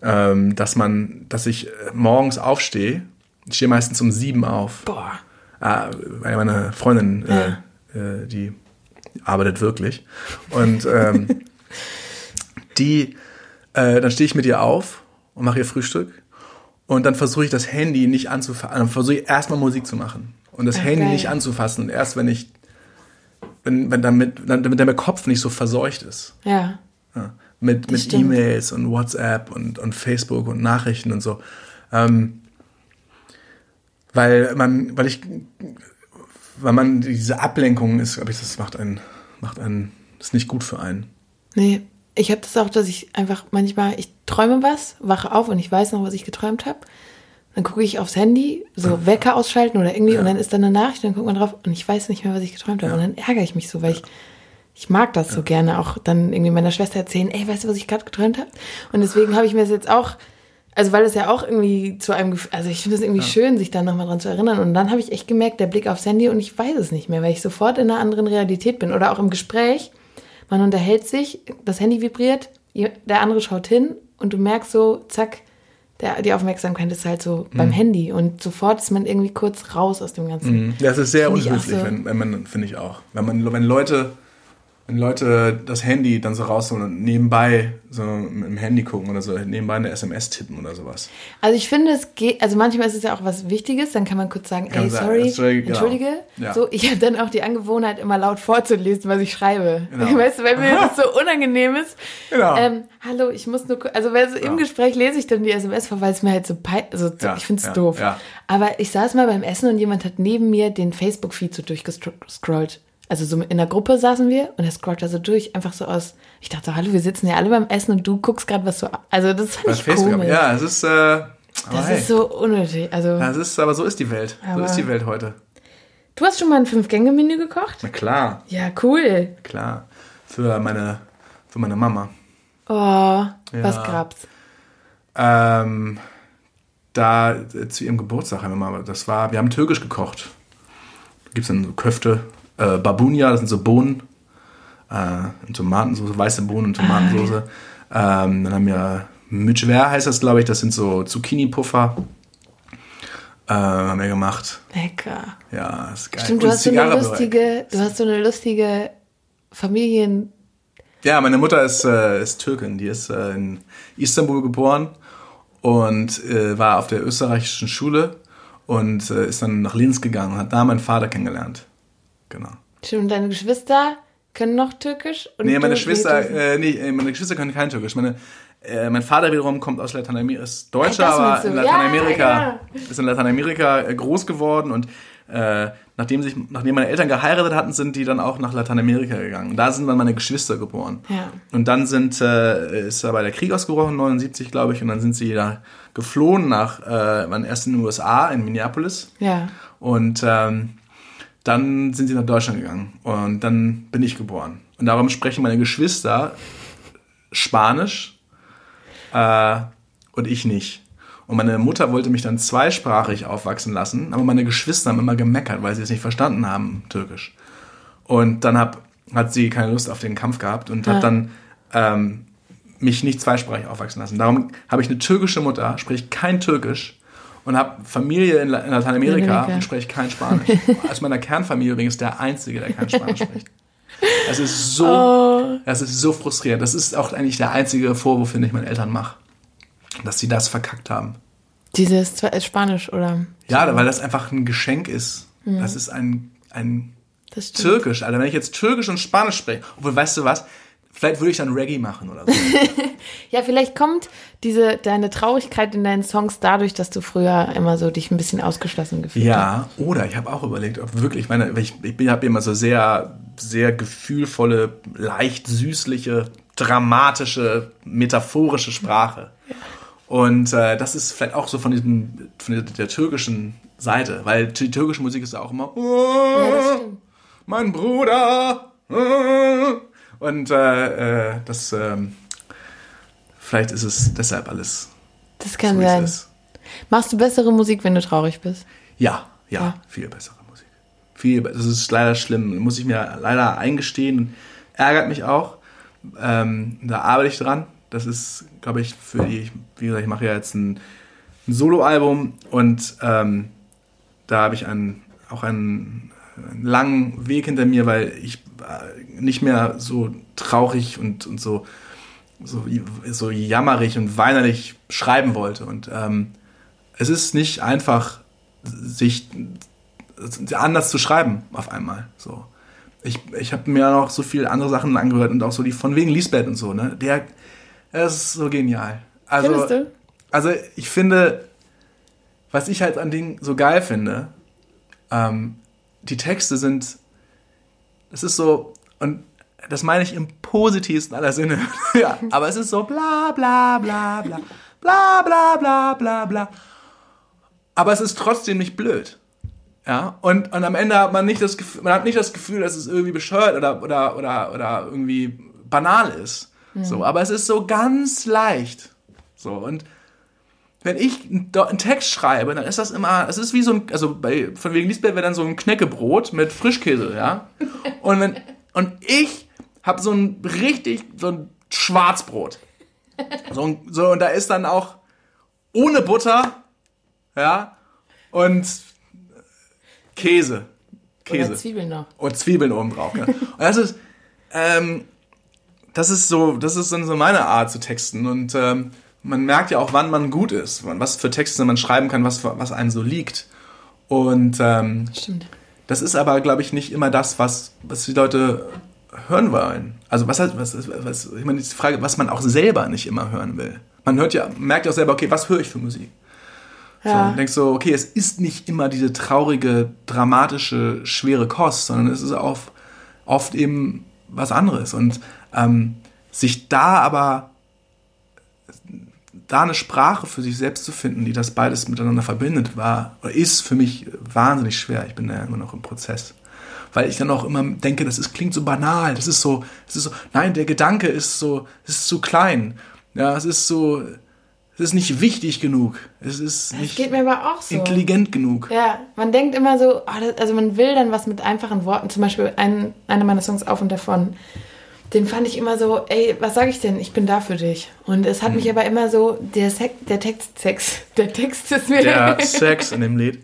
ähm, dass man, dass ich äh, morgens aufstehe. Ich stehe meistens um sieben auf. Boah. Ah, weil meine Freundin, äh, äh, die arbeitet wirklich. Und ähm, [LAUGHS] die, äh, dann stehe ich mit ihr auf und mache ihr Frühstück. Und dann versuche ich das Handy nicht anzufassen. Dann versuche ich erstmal Musik zu machen. Und das Ach, Handy geil. nicht anzufassen. Und erst wenn ich, wenn, wenn damit, damit der Kopf nicht so verseucht ist. Ja. Ja, mit Das mit. E-Mails und WhatsApp und, und Facebook und Nachrichten und so. Ähm, weil man, weil ich, weil man diese Ablenkung ist, glaube ich, das macht einen, macht einen, ist nicht gut für einen. Nee, ich habe das auch, dass ich einfach manchmal, ich träume was, wache auf und ich weiß noch, was ich geträumt habe. Dann gucke ich aufs Handy, so [LAUGHS] Wecker ausschalten oder irgendwie, Ja. und dann ist dann eine Nachricht, dann guckt man drauf und ich weiß nicht mehr, was ich geträumt habe. Und dann ärgere ich mich so, weil ich, ich mag das so gerne, auch dann irgendwie meiner Schwester erzählen, ey, weißt du, was ich gerade geträumt habe? Und deswegen habe ich mir das jetzt auch, also weil es ja auch irgendwie zu einem, Gef- also ich finde es irgendwie schön, sich da nochmal dran zu erinnern. Und dann habe ich echt gemerkt, der Blick aufs Handy und ich weiß es nicht mehr, weil ich sofort in einer anderen Realität bin. Oder auch im Gespräch, man unterhält sich, das Handy vibriert, der andere schaut hin und du merkst so, zack, der, die Aufmerksamkeit ist halt so beim Handy und sofort ist man irgendwie kurz raus aus dem Ganzen. Das ist sehr unhöflich, so. wenn, wenn man, finde ich auch. Wenn man, wenn Leute, wenn Leute das Handy dann so rausholen und nebenbei so dem Handy gucken oder so, nebenbei eine SMS tippen oder sowas. Also ich finde, es geht, also manchmal ist es ja auch was Wichtiges, dann kann man kurz sagen, Kann ey, sagen, sorry, sorry, genau. entschuldige. Ja. So, ich habe dann auch die Angewohnheit, immer laut vorzulesen, was ich schreibe. Genau. [LAUGHS] Weißt du, weil mir das so [LAUGHS] unangenehm ist. Genau. Ähm, hallo, ich muss nur, also weil so im Ja. Gespräch lese ich dann die SMS vor, weil es mir halt so, also so Ja, ich finde es ja, doof. Aber ich saß mal beim Essen und jemand hat neben mir den Facebook-Feed so durchgescrollt. Also so in der Gruppe saßen wir und er scrollt da so durch, einfach so aus. Ich dachte, hallo, wir sitzen ja alle beim Essen und du guckst gerade was so. Also das fand Bei ich Facebook. komisch. Ja, es ist, äh, Das hey, ist so unnötig. Also, das ist, aber so ist die Welt. so ist die Welt heute. du hast schon mal ein Fünf-Gänge-Menü gekocht? Na klar, Ja, cool. klar. Für meine, für meine Mama. Oh, was gab's? Ähm, da äh, zu ihrem Geburtstag haben wir mal, das war, wir haben türkisch gekocht. Da gibt es dann so Köfte, äh, Babunia, das sind so Bohnen, äh, und Tomatensauce, weiße Bohnen und Tomatensauce. Ähm, dann haben wir Mücver heißt das, glaube ich, das sind so Zucchini-Puffer. Äh, haben wir gemacht. Lecker. Ja, das ist geil. Stimmt, du Und hast so eine lustige, du hast so eine lustige Familien. Ja, meine Mutter ist, äh, ist Türkin. Die ist äh, in Istanbul geboren und äh, war auf der österreichischen Schule und äh, ist dann nach Linz gegangen und hat da meinen Vater kennengelernt. Genau. Stimmt, und deine Geschwister können noch Türkisch? Und Nee, meine du- äh, nee, äh, meine Geschwister können kein Türkisch. Meine, äh, mein Vater wiederum kommt aus Lateinamerika, ist Deutscher, aber in Ja, Lateinamerika, ja. ist in Lateinamerika äh, groß geworden und äh, nachdem, sich, nachdem meine Eltern geheiratet hatten, sind die dann auch nach Lateinamerika gegangen. Und da sind dann meine Geschwister geboren. Ja. Und dann sind, äh, ist dabei der Krieg ausgebrochen, 79, glaube ich, und dann sind sie da geflohen nach, äh, waren erst in den USA, in Minneapolis. Ja. Und ähm, dann sind sie nach Deutschland gegangen. Und dann bin ich geboren. Und darum sprechen meine Geschwister Spanisch äh, und ich nicht. Und meine Mutter wollte mich dann zweisprachig aufwachsen lassen, aber meine Geschwister haben immer gemeckert, weil sie es nicht verstanden haben, Türkisch. Und dann hab, hat sie keine Lust auf den Kampf gehabt und Ja. hat dann ähm, mich nicht zweisprachig aufwachsen lassen. Darum habe ich eine türkische Mutter, spreche kein Türkisch und habe Familie in, La in Lateinamerika und spreche kein Spanisch. [LAUGHS] Aus meiner Kernfamilie übrigens der Einzige, der kein Spanisch spricht. Das ist so, Oh. das ist so frustrierend. Das ist auch eigentlich der einzige Vorwurf, den ich meinen Eltern mache. Dass sie das verkackt haben. Dieses äh, Spanisch, oder? Ja, weil das einfach ein Geschenk ist. Das ist ein, ein. Türkisch, Alter. Wenn ich jetzt Türkisch und Spanisch spreche, obwohl, weißt du was? Vielleicht würde ich dann Reggae machen oder so. [LAUGHS] Ja, vielleicht kommt diese, deine Traurigkeit in deinen Songs dadurch, dass du früher immer so dich ein bisschen ausgeschlossen gefühlt hast. Ja, oder ich habe auch überlegt, ob wirklich, meine, ich, ich habe immer so sehr, sehr gefühlvolle, leicht süßliche, dramatische, metaphorische Sprache. Und äh, das ist vielleicht auch so von diesem, von der, der türkischen Seite, weil die türkische Musik ist ja auch immer, Ja, mein Bruder. äh. Und äh, äh, das, ähm, vielleicht ist es deshalb alles Das kann so, sein. Machst du bessere Musik, wenn du traurig bist? Ja, ja, Ja. viel bessere Musik. Viel, das ist leider schlimm, muss ich mir leider eingestehen. Ärgert mich auch. Ähm, da arbeite ich dran. Das ist, glaube ich, für die, wie gesagt, ich mache ja jetzt ein, ein Soloalbum und ähm, da habe ich einen, auch einen, einen langen Weg hinter mir, weil ich äh, nicht mehr so traurig und, und so, so, so jammerig und weinerlich schreiben wollte. Und ähm, es ist nicht einfach, sich anders zu schreiben auf einmal. So. Ich, ich habe mir noch so viele andere Sachen angehört und auch so die von wegen Lisbeth und so, ne? Der, das ist so genial. Also, also ich finde, was ich halt an Dingen so geil finde, ähm, die Texte sind, es ist so, und das meine ich im positivsten aller Sinne, [LAUGHS] ja, aber es ist so bla bla bla bla, bla bla bla bla bla. aber es ist trotzdem nicht blöd. Ja, und, und am Ende hat man nicht das Gefühl, man hat nicht das Gefühl, dass es irgendwie bescheuert oder, oder, oder, oder irgendwie banal ist. Mhm. So, aber es ist so ganz leicht. So, und wenn ich einen Text schreibe, dann ist das immer, es ist wie so ein, also bei, von wegen Lisbeth wäre dann so ein Knäckebrot mit Frischkäse, ja. [LAUGHS] Und wenn, und ich habe so ein richtig, so ein Schwarzbrot. So, so, und da ist dann auch ohne Butter, ja, und Käse. Käse. Oder Zwiebeln noch. Und Zwiebeln oben drauf, genau. [LAUGHS] Und das ist, ähm, das ist so, das ist dann so meine Art zu texten und ähm, man merkt ja auch, wann man gut ist, was für Texte man schreiben kann, was, was einem so liegt. Und ähm, Stimmt. das ist aber, glaube ich, nicht immer das, was, was die Leute hören wollen. Also was was, was, ich meine, die Frage, was man auch selber nicht immer hören will. Man hört ja, merkt ja auch selber, okay, was höre ich für Musik? Ja. So, und denkst so, okay, es ist nicht immer diese traurige, dramatische, schwere Kost, sondern es ist auch oft eben was anderes. Und ähm, sich da aber da eine Sprache für sich selbst zu finden, die das beides miteinander verbindet, war oder ist für mich wahnsinnig schwer. Ich bin da immer noch im Prozess. Weil ich dann auch immer denke, das ist, klingt so banal. Das ist so, das ist so, nein, der Gedanke ist so, es ist zu klein. Ja, es ist so, es ist nicht wichtig genug. Es ist nicht so. intelligent genug. Ja, man denkt immer so, oh, das, also man will dann was mit einfachen Worten. Zum Beispiel ein, einer meiner Songs Auf und Davon den fand ich immer so, ey, was sage ich denn? Ich bin da für dich. Und es hat mhm. mich aber immer so, der, Sex, der Text, Sex, [LAUGHS] der Text ist mir... Der [LAUGHS] Sex in dem Lied.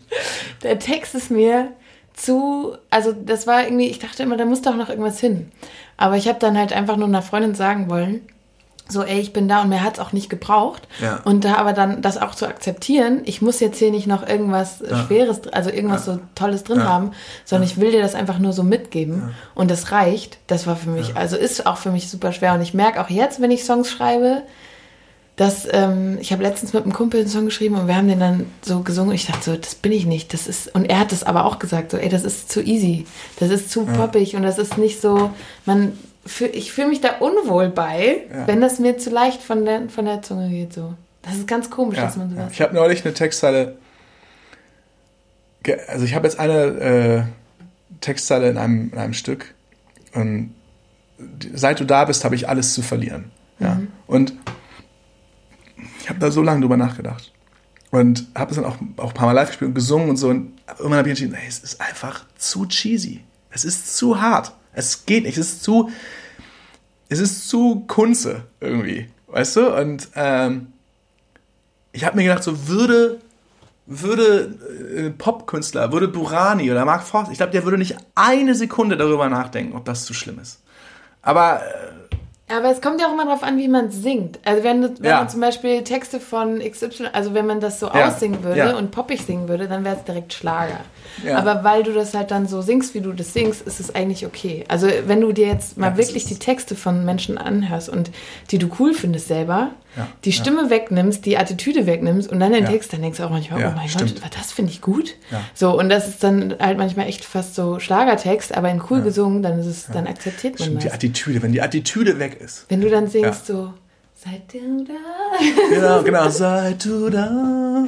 Der Text ist mir zu, also das war irgendwie, ich dachte immer, da muss doch noch irgendwas hin. Aber ich habe dann halt einfach nur einer Freundin sagen wollen, so, ey, ich bin da und mir hat es auch nicht gebraucht. Ja. Und da aber dann das auch zu akzeptieren, ich muss jetzt hier nicht noch irgendwas ja. Schweres, also irgendwas ja. so Tolles drin haben, sondern ich will dir das einfach nur so mitgeben und das reicht. Das war für mich, also ist auch für mich super schwer. Und ich merke auch jetzt, wenn ich Songs schreibe, dass ähm, ich habe letztens mit einem Kumpel einen Song geschrieben und wir haben den dann so gesungen und ich dachte so, das bin ich nicht, das ist und er hat das aber auch gesagt so, ey, das ist zu easy, das ist zu poppig und das ist nicht so, man für, ich fühle mich da unwohl bei, ja. wenn das mir zu leicht von der, von der Zunge geht. So. Das ist ganz komisch, ja, dass man sowas. Ich habe neulich eine Textzeile. Also ich habe jetzt eine äh, Textzeile in einem, in einem Stück. Und seit du da bist, habe ich alles zu verlieren. Ja. Mhm. Und ich habe da so lange drüber nachgedacht. Und habe es dann auch, auch ein paar Mal live gespielt und gesungen und so. Und irgendwann habe ich entschieden, hey, es ist einfach zu cheesy. Es ist zu hart. Es geht nicht. Es ist zu, es ist zu Kunze irgendwie, weißt du? Und ähm, ich habe mir gedacht, so würde würde äh, Popkünstler, würde Burani oder Mark Forst, ich glaube, der würde nicht eine Sekunde darüber nachdenken, ob das zu schlimm ist. Aber äh, aber es kommt ja auch immer darauf an, wie man singt. Also wenn, wenn ja. man zum Beispiel Texte von XY, also wenn man das so ja. aussingen würde ja. und poppig singen würde, dann wäre es direkt Schlager. Aber weil du das halt dann so singst, wie du das singst, ist es eigentlich okay. Also wenn du dir jetzt mal wirklich die Texte von Menschen anhörst und die du cool findest selber, die Stimme wegnimmst, die Attitüde wegnimmst und dann den Text, dann denkst du auch manchmal, oh mein stimmt. Gott, das finde ich gut. So, und das ist dann halt manchmal echt fast so Schlagertext, aber in cool gesungen, dann ist es, dann akzeptiert man stimmt, das. Die Attitüde, wenn die Attitüde weg ist. Wenn du dann singst so, seit [LAUGHS] du da. Genau, genau, seit du da.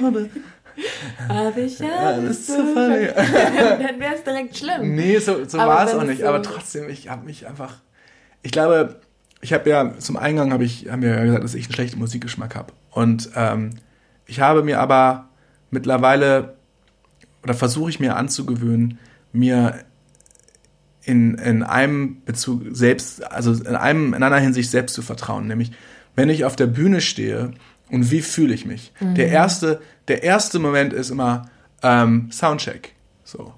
Habe ich alles zu verlieren. dann wäre es direkt schlimm. Nee, so, so war es auch nicht. So aber trotzdem, ich habe mich einfach. Ich glaube, ich habe ja zum Eingang habe ich haben wir ja gesagt, dass ich einen schlechten Musikgeschmack habe. Und ähm, ich habe mir aber mittlerweile oder versuche ich mir anzugewöhnen, mir in, in einem Bezug selbst, also in einem in einer Hinsicht selbst zu vertrauen, nämlich wenn ich auf der Bühne stehe und wie fühle ich mich. Mhm. Der erste der erste Moment ist immer ähm, Soundcheck. So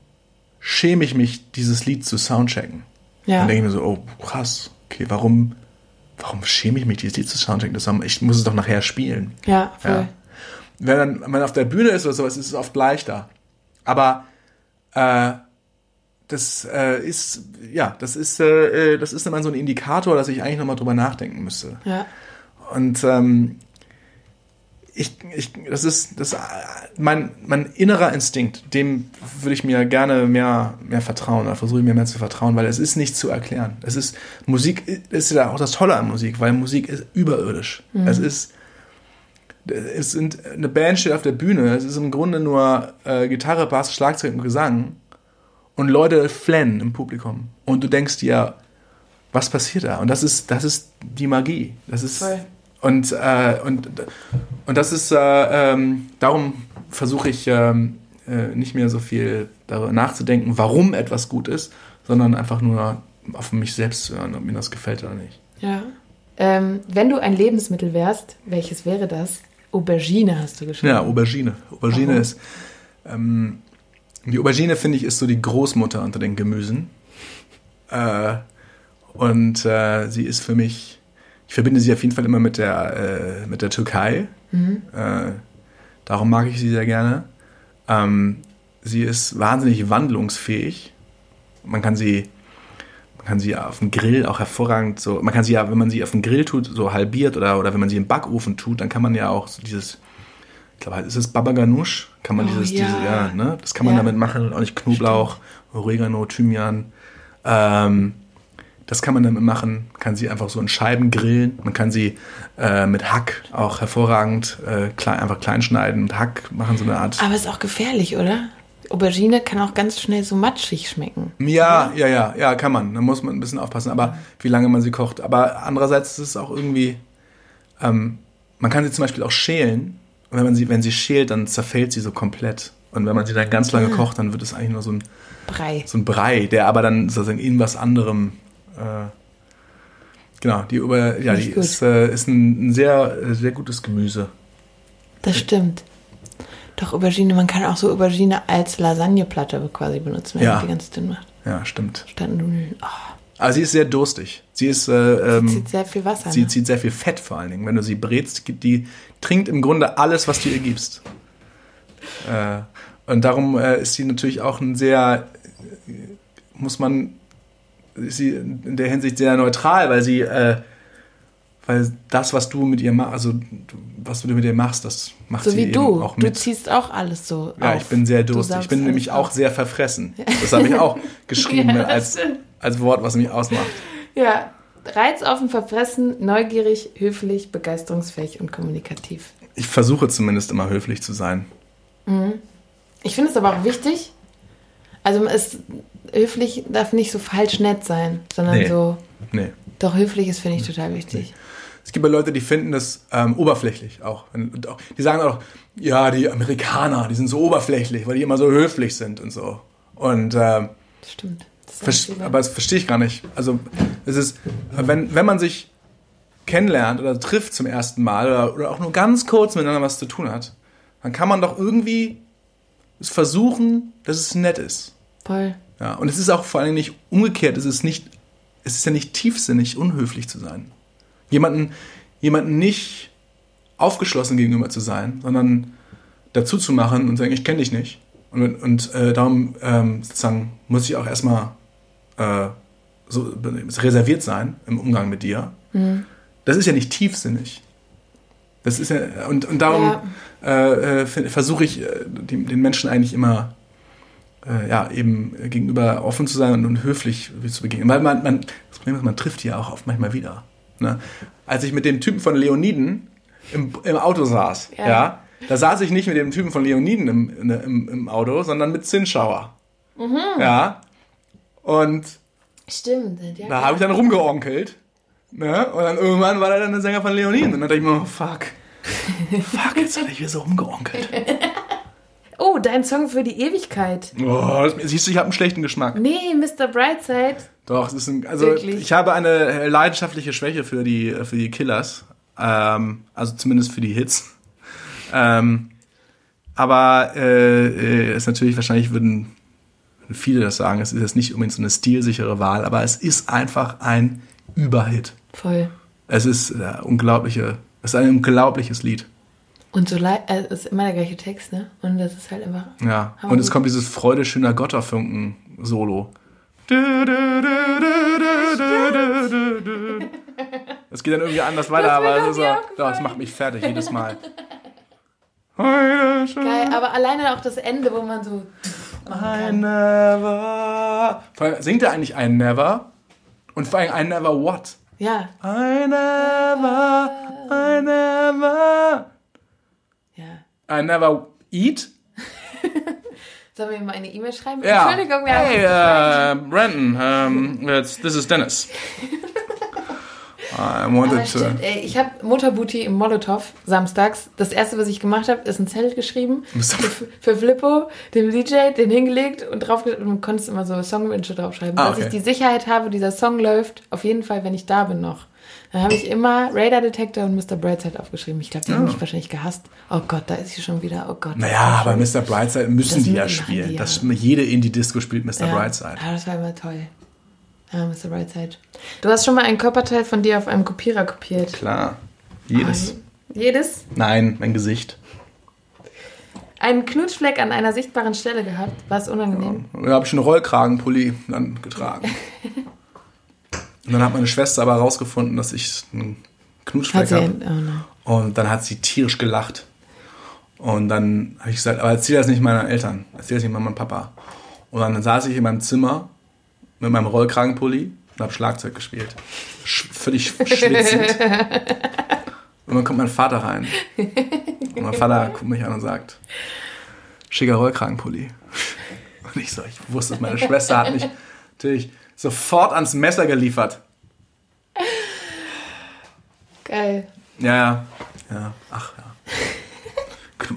schäme ich mich, dieses Lied zu soundchecken. Ja. Dann denke ich mir so, oh krass, okay, warum warum schäme ich mich, dieses Lied zu soundchecken? Das, ich muss es doch nachher spielen. Ja, voll. Ja. Wenn, dann, wenn man auf der Bühne ist oder sowas, ist es oft leichter. Aber äh, das äh, ist, ja, das ist, äh, das ist immer so ein Indikator, dass ich eigentlich nochmal drüber nachdenken müsste. Ja. Und ähm, ich, ich, das ist das, mein, mein innerer Instinkt, dem würde ich mir gerne mehr, mehr vertrauen oder versuche ich mir mehr zu vertrauen, weil es ist nicht zu erklären. Es ist, Musik ist ja auch das Tolle an Musik, weil Musik ist überirdisch. Mhm. Es ist, es sind eine Band steht auf der Bühne, es ist im Grunde nur äh, Gitarre, Bass, Schlagzeug und Gesang und Leute flennen im Publikum und du denkst dir, was passiert da? Und das ist das ist die Magie. Das ist Voll. und äh, und und das ist äh, ähm, darum versuche ich ähm, äh, nicht mehr so viel darüber nachzudenken, warum etwas gut ist, sondern einfach nur auf mich selbst zu hören, ob mir das gefällt oder nicht. Ja. Ähm, wenn du ein Lebensmittel wärst, welches wäre das? Aubergine hast du geschrieben. Ja, Aubergine. Aubergine Warum? ist. Ähm, die Aubergine, finde ich, ist so die Großmutter unter den Gemüsen. Äh, und äh, sie ist für mich. Ich verbinde sie auf jeden Fall immer mit der, äh, mit der Türkei. Äh, darum mag ich sie sehr gerne. Ähm, sie ist wahnsinnig wandlungsfähig. Man kann sie. Man kann sie auf dem Grill auch hervorragend so, man kann sie ja, wenn man sie auf dem Grill tut, so halbiert oder, oder wenn man sie im Backofen tut, dann kann man ja auch so dieses, ich glaube, ist es Baba Ganoush? Kann man Oh, dieses, ja. diese, ja, ne? Das kann man Ja. damit machen, auch nicht Knoblauch, Oregano, Thymian. Ähm, das kann man damit machen, man kann sie einfach so in Scheiben grillen, man kann sie äh, mit Hack auch hervorragend äh, klein, einfach klein schneiden, mit Hack machen so eine Art. Aber ist auch gefährlich, oder? Aubergine kann auch ganz schnell so matschig schmecken. Ja, ja, ja, ja, kann man. Da muss man ein bisschen aufpassen, aber wie lange man sie kocht. Aber andererseits ist es auch irgendwie, ähm, man kann sie zum Beispiel auch schälen. Wenn man sie, wenn sie schält, dann zerfällt sie so komplett. Und wenn man sie dann ganz lange kocht, dann wird es eigentlich nur so ein, Brei. so ein Brei, der aber dann sozusagen in was anderem, äh, genau, die über, ja, die ist, äh, ist ein, ein sehr, äh, sehr gutes Gemüse. Das stimmt. Doch Aubergine, man kann auch so Aubergine als Lasagneplatte quasi benutzen, wenn Ja. man die ganz dünn macht. Ja, stimmt. Statt Nudeln. Oh, Aber sie ist sehr durstig. Sie ist, äh, ähm, zieht sehr viel Wasser. Sie ne? zieht sehr viel Fett vor allen Dingen. Wenn du sie brätst, die trinkt im Grunde alles, was du ihr gibst. Äh, und darum äh, ist sie natürlich auch ein sehr, äh, muss man, ist sie in der Hinsicht sehr neutral, weil sie, äh, weil das, was du mit ihr machst, also du, was du mit ihr machst, das macht So sie wie eben du. auch Du mit. ziehst auch alles so ja, auf. ich bin sehr Du durstig. Ich bin nämlich auch auf. sehr verfressen. Das habe ich auch [LAUGHS] geschrieben Ja, als. Als Wort, was mich ausmacht. Ja, reizoffen, verfressen, neugierig, höflich, begeisterungsfähig und kommunikativ. Ich versuche zumindest immer höflich zu sein. Ich finde es aber auch wichtig, also es, höflich darf nicht so falsch nett sein, sondern Nee. so, Nee. doch höflich ist, finde ich total wichtig. Es gibt ja Leute, die finden das ähm, oberflächlich auch. Die sagen auch, ja, die Amerikaner, die sind so oberflächlich, weil die immer so höflich sind und so. Und ähm, Das stimmt. Das ist vers- ein Fehler. aber das verstehe ich gar nicht. Also es ist, wenn, wenn man sich kennenlernt oder trifft zum ersten Mal oder, oder auch nur ganz kurz miteinander was zu tun hat, dann kann man doch irgendwie es versuchen, dass es nett ist. Voll. Ja, und es ist auch vor allem nicht umgekehrt, es ist nicht, es ist ja nicht tiefsinnig, unhöflich zu sein. Jemanden, jemanden nicht aufgeschlossen gegenüber zu sein, sondern dazu zu machen und sagen, ich kenne dich nicht. Und, und äh, darum ähm, sozusagen muss ich auch erstmal äh, so reserviert sein im Umgang mit dir. Das ist ja nicht tiefsinnig. Das ist ja, und, und darum äh, äh, versuche ich, äh, dem, den Menschen eigentlich immer äh, ja, eben gegenüber offen zu sein und, und höflich zu begegnen. Weil man, man, das Problem ist, man trifft die ja auch oft manchmal wieder. Ne? Als ich mit dem Typen von Leoniden im, im Auto saß, Ja. ja. da saß ich nicht mit dem Typen von Leoniden im, ne, im, im Auto, sondern mit Zinnschauer. Ja. Und Stimmt. Ja, da habe ich dann rumgeonkelt. Ne? Und dann irgendwann war da dann der Sänger von Leoniden. Und dann dachte ich mir, oh, fuck. [LAUGHS] Fuck, jetzt habe ich wieder so rumgeonkelt. [LAUGHS] Oh, dein Song für die Ewigkeit. Oh, das, siehst du, ich habe einen schlechten Geschmack. Nee, Mr. Brightside. Doch, es ist ein, also Wirklich? ich habe eine leidenschaftliche Schwäche für die, für die Killers. Ähm, also zumindest für die Hits. Ähm, aber äh, äh, ist natürlich, wahrscheinlich würden viele das sagen, es ist jetzt nicht unbedingt so eine stilsichere Wahl, aber es ist einfach ein Überhit. Voll. Es ist äh, unglaubliche, es ist ein unglaubliches Lied. Und so lei- äh, es ist immer der gleiche Text, ne? Und das ist halt einfach. Ja. Und es kommt dieses Freude schöner Gotterfunken Solo. [LAUGHS] Das geht dann irgendwie anders weiter, Das aber es nie so, es macht mich fertig jedes Mal. [LAUGHS] Geil, aber alleine auch das Ende, wo man so. I never. Singt er eigentlich I never? Und vor allem I never what? Ja, I never, I never. I never eat. [LAUGHS] Sollen wir ihm mal eine E-Mail schreiben? Ja. Entschuldigung, wir hey, haben uh, Brandon, um, it's, this is Dennis. [LAUGHS] I wanted to. ey, ich habe Mutterbooty im Molotow samstags. Das erste, was ich gemacht habe, ist ein Zelt geschrieben für, für Flippo, dem DJ, den hingelegt und drauf und du konntest immer so Songwünsche draufschreiben, Ah, dass okay. ich die Sicherheit habe, dieser Song läuft auf jeden Fall, wenn ich da bin noch. Dann habe ich immer Radar Detector und Mr. Brightside aufgeschrieben. Ich glaube, die haben mich wahrscheinlich gehasst. Oh Gott, da ist sie schon wieder. Oh Gott. Ah. Naja, aber Mr. Brightside müssen Das die ja machen die spielen. ja. Das, jede Indie-Disco spielt Mr. ja. Brightside. Ah, das war immer toll. Ja, Mr. Brightside. Du hast schon mal ein Körperteil von dir auf einem Kopierer kopiert. Klar. Jedes. Jedes? Nein, mein Gesicht. Einen Knutschfleck an einer sichtbaren Stelle gehabt. War es unangenehm? Da habe ich einen Rollkragenpulli dann getragen. [LAUGHS] Und dann hat meine Schwester aber herausgefunden, dass ich einen Knutschfleck habe. Oh nein. Und dann hat sie tierisch gelacht. Und dann habe ich gesagt, aber erzähl das nicht meinen Eltern. Erzähl das nicht und Papa. Und dann saß ich in meinem Zimmer mit meinem Rollkragenpulli und habe Schlagzeug gespielt. Sch völlig schwitzend. [LAUGHS] Und dann kommt mein Vater rein. Und mein Vater guckt mich an und sagt, schicker Rollkragenpulli. Und ich so, ich wusste es, meine Schwester hat mich natürlich sofort ans Messer geliefert. Geil. Ja, ja. Ach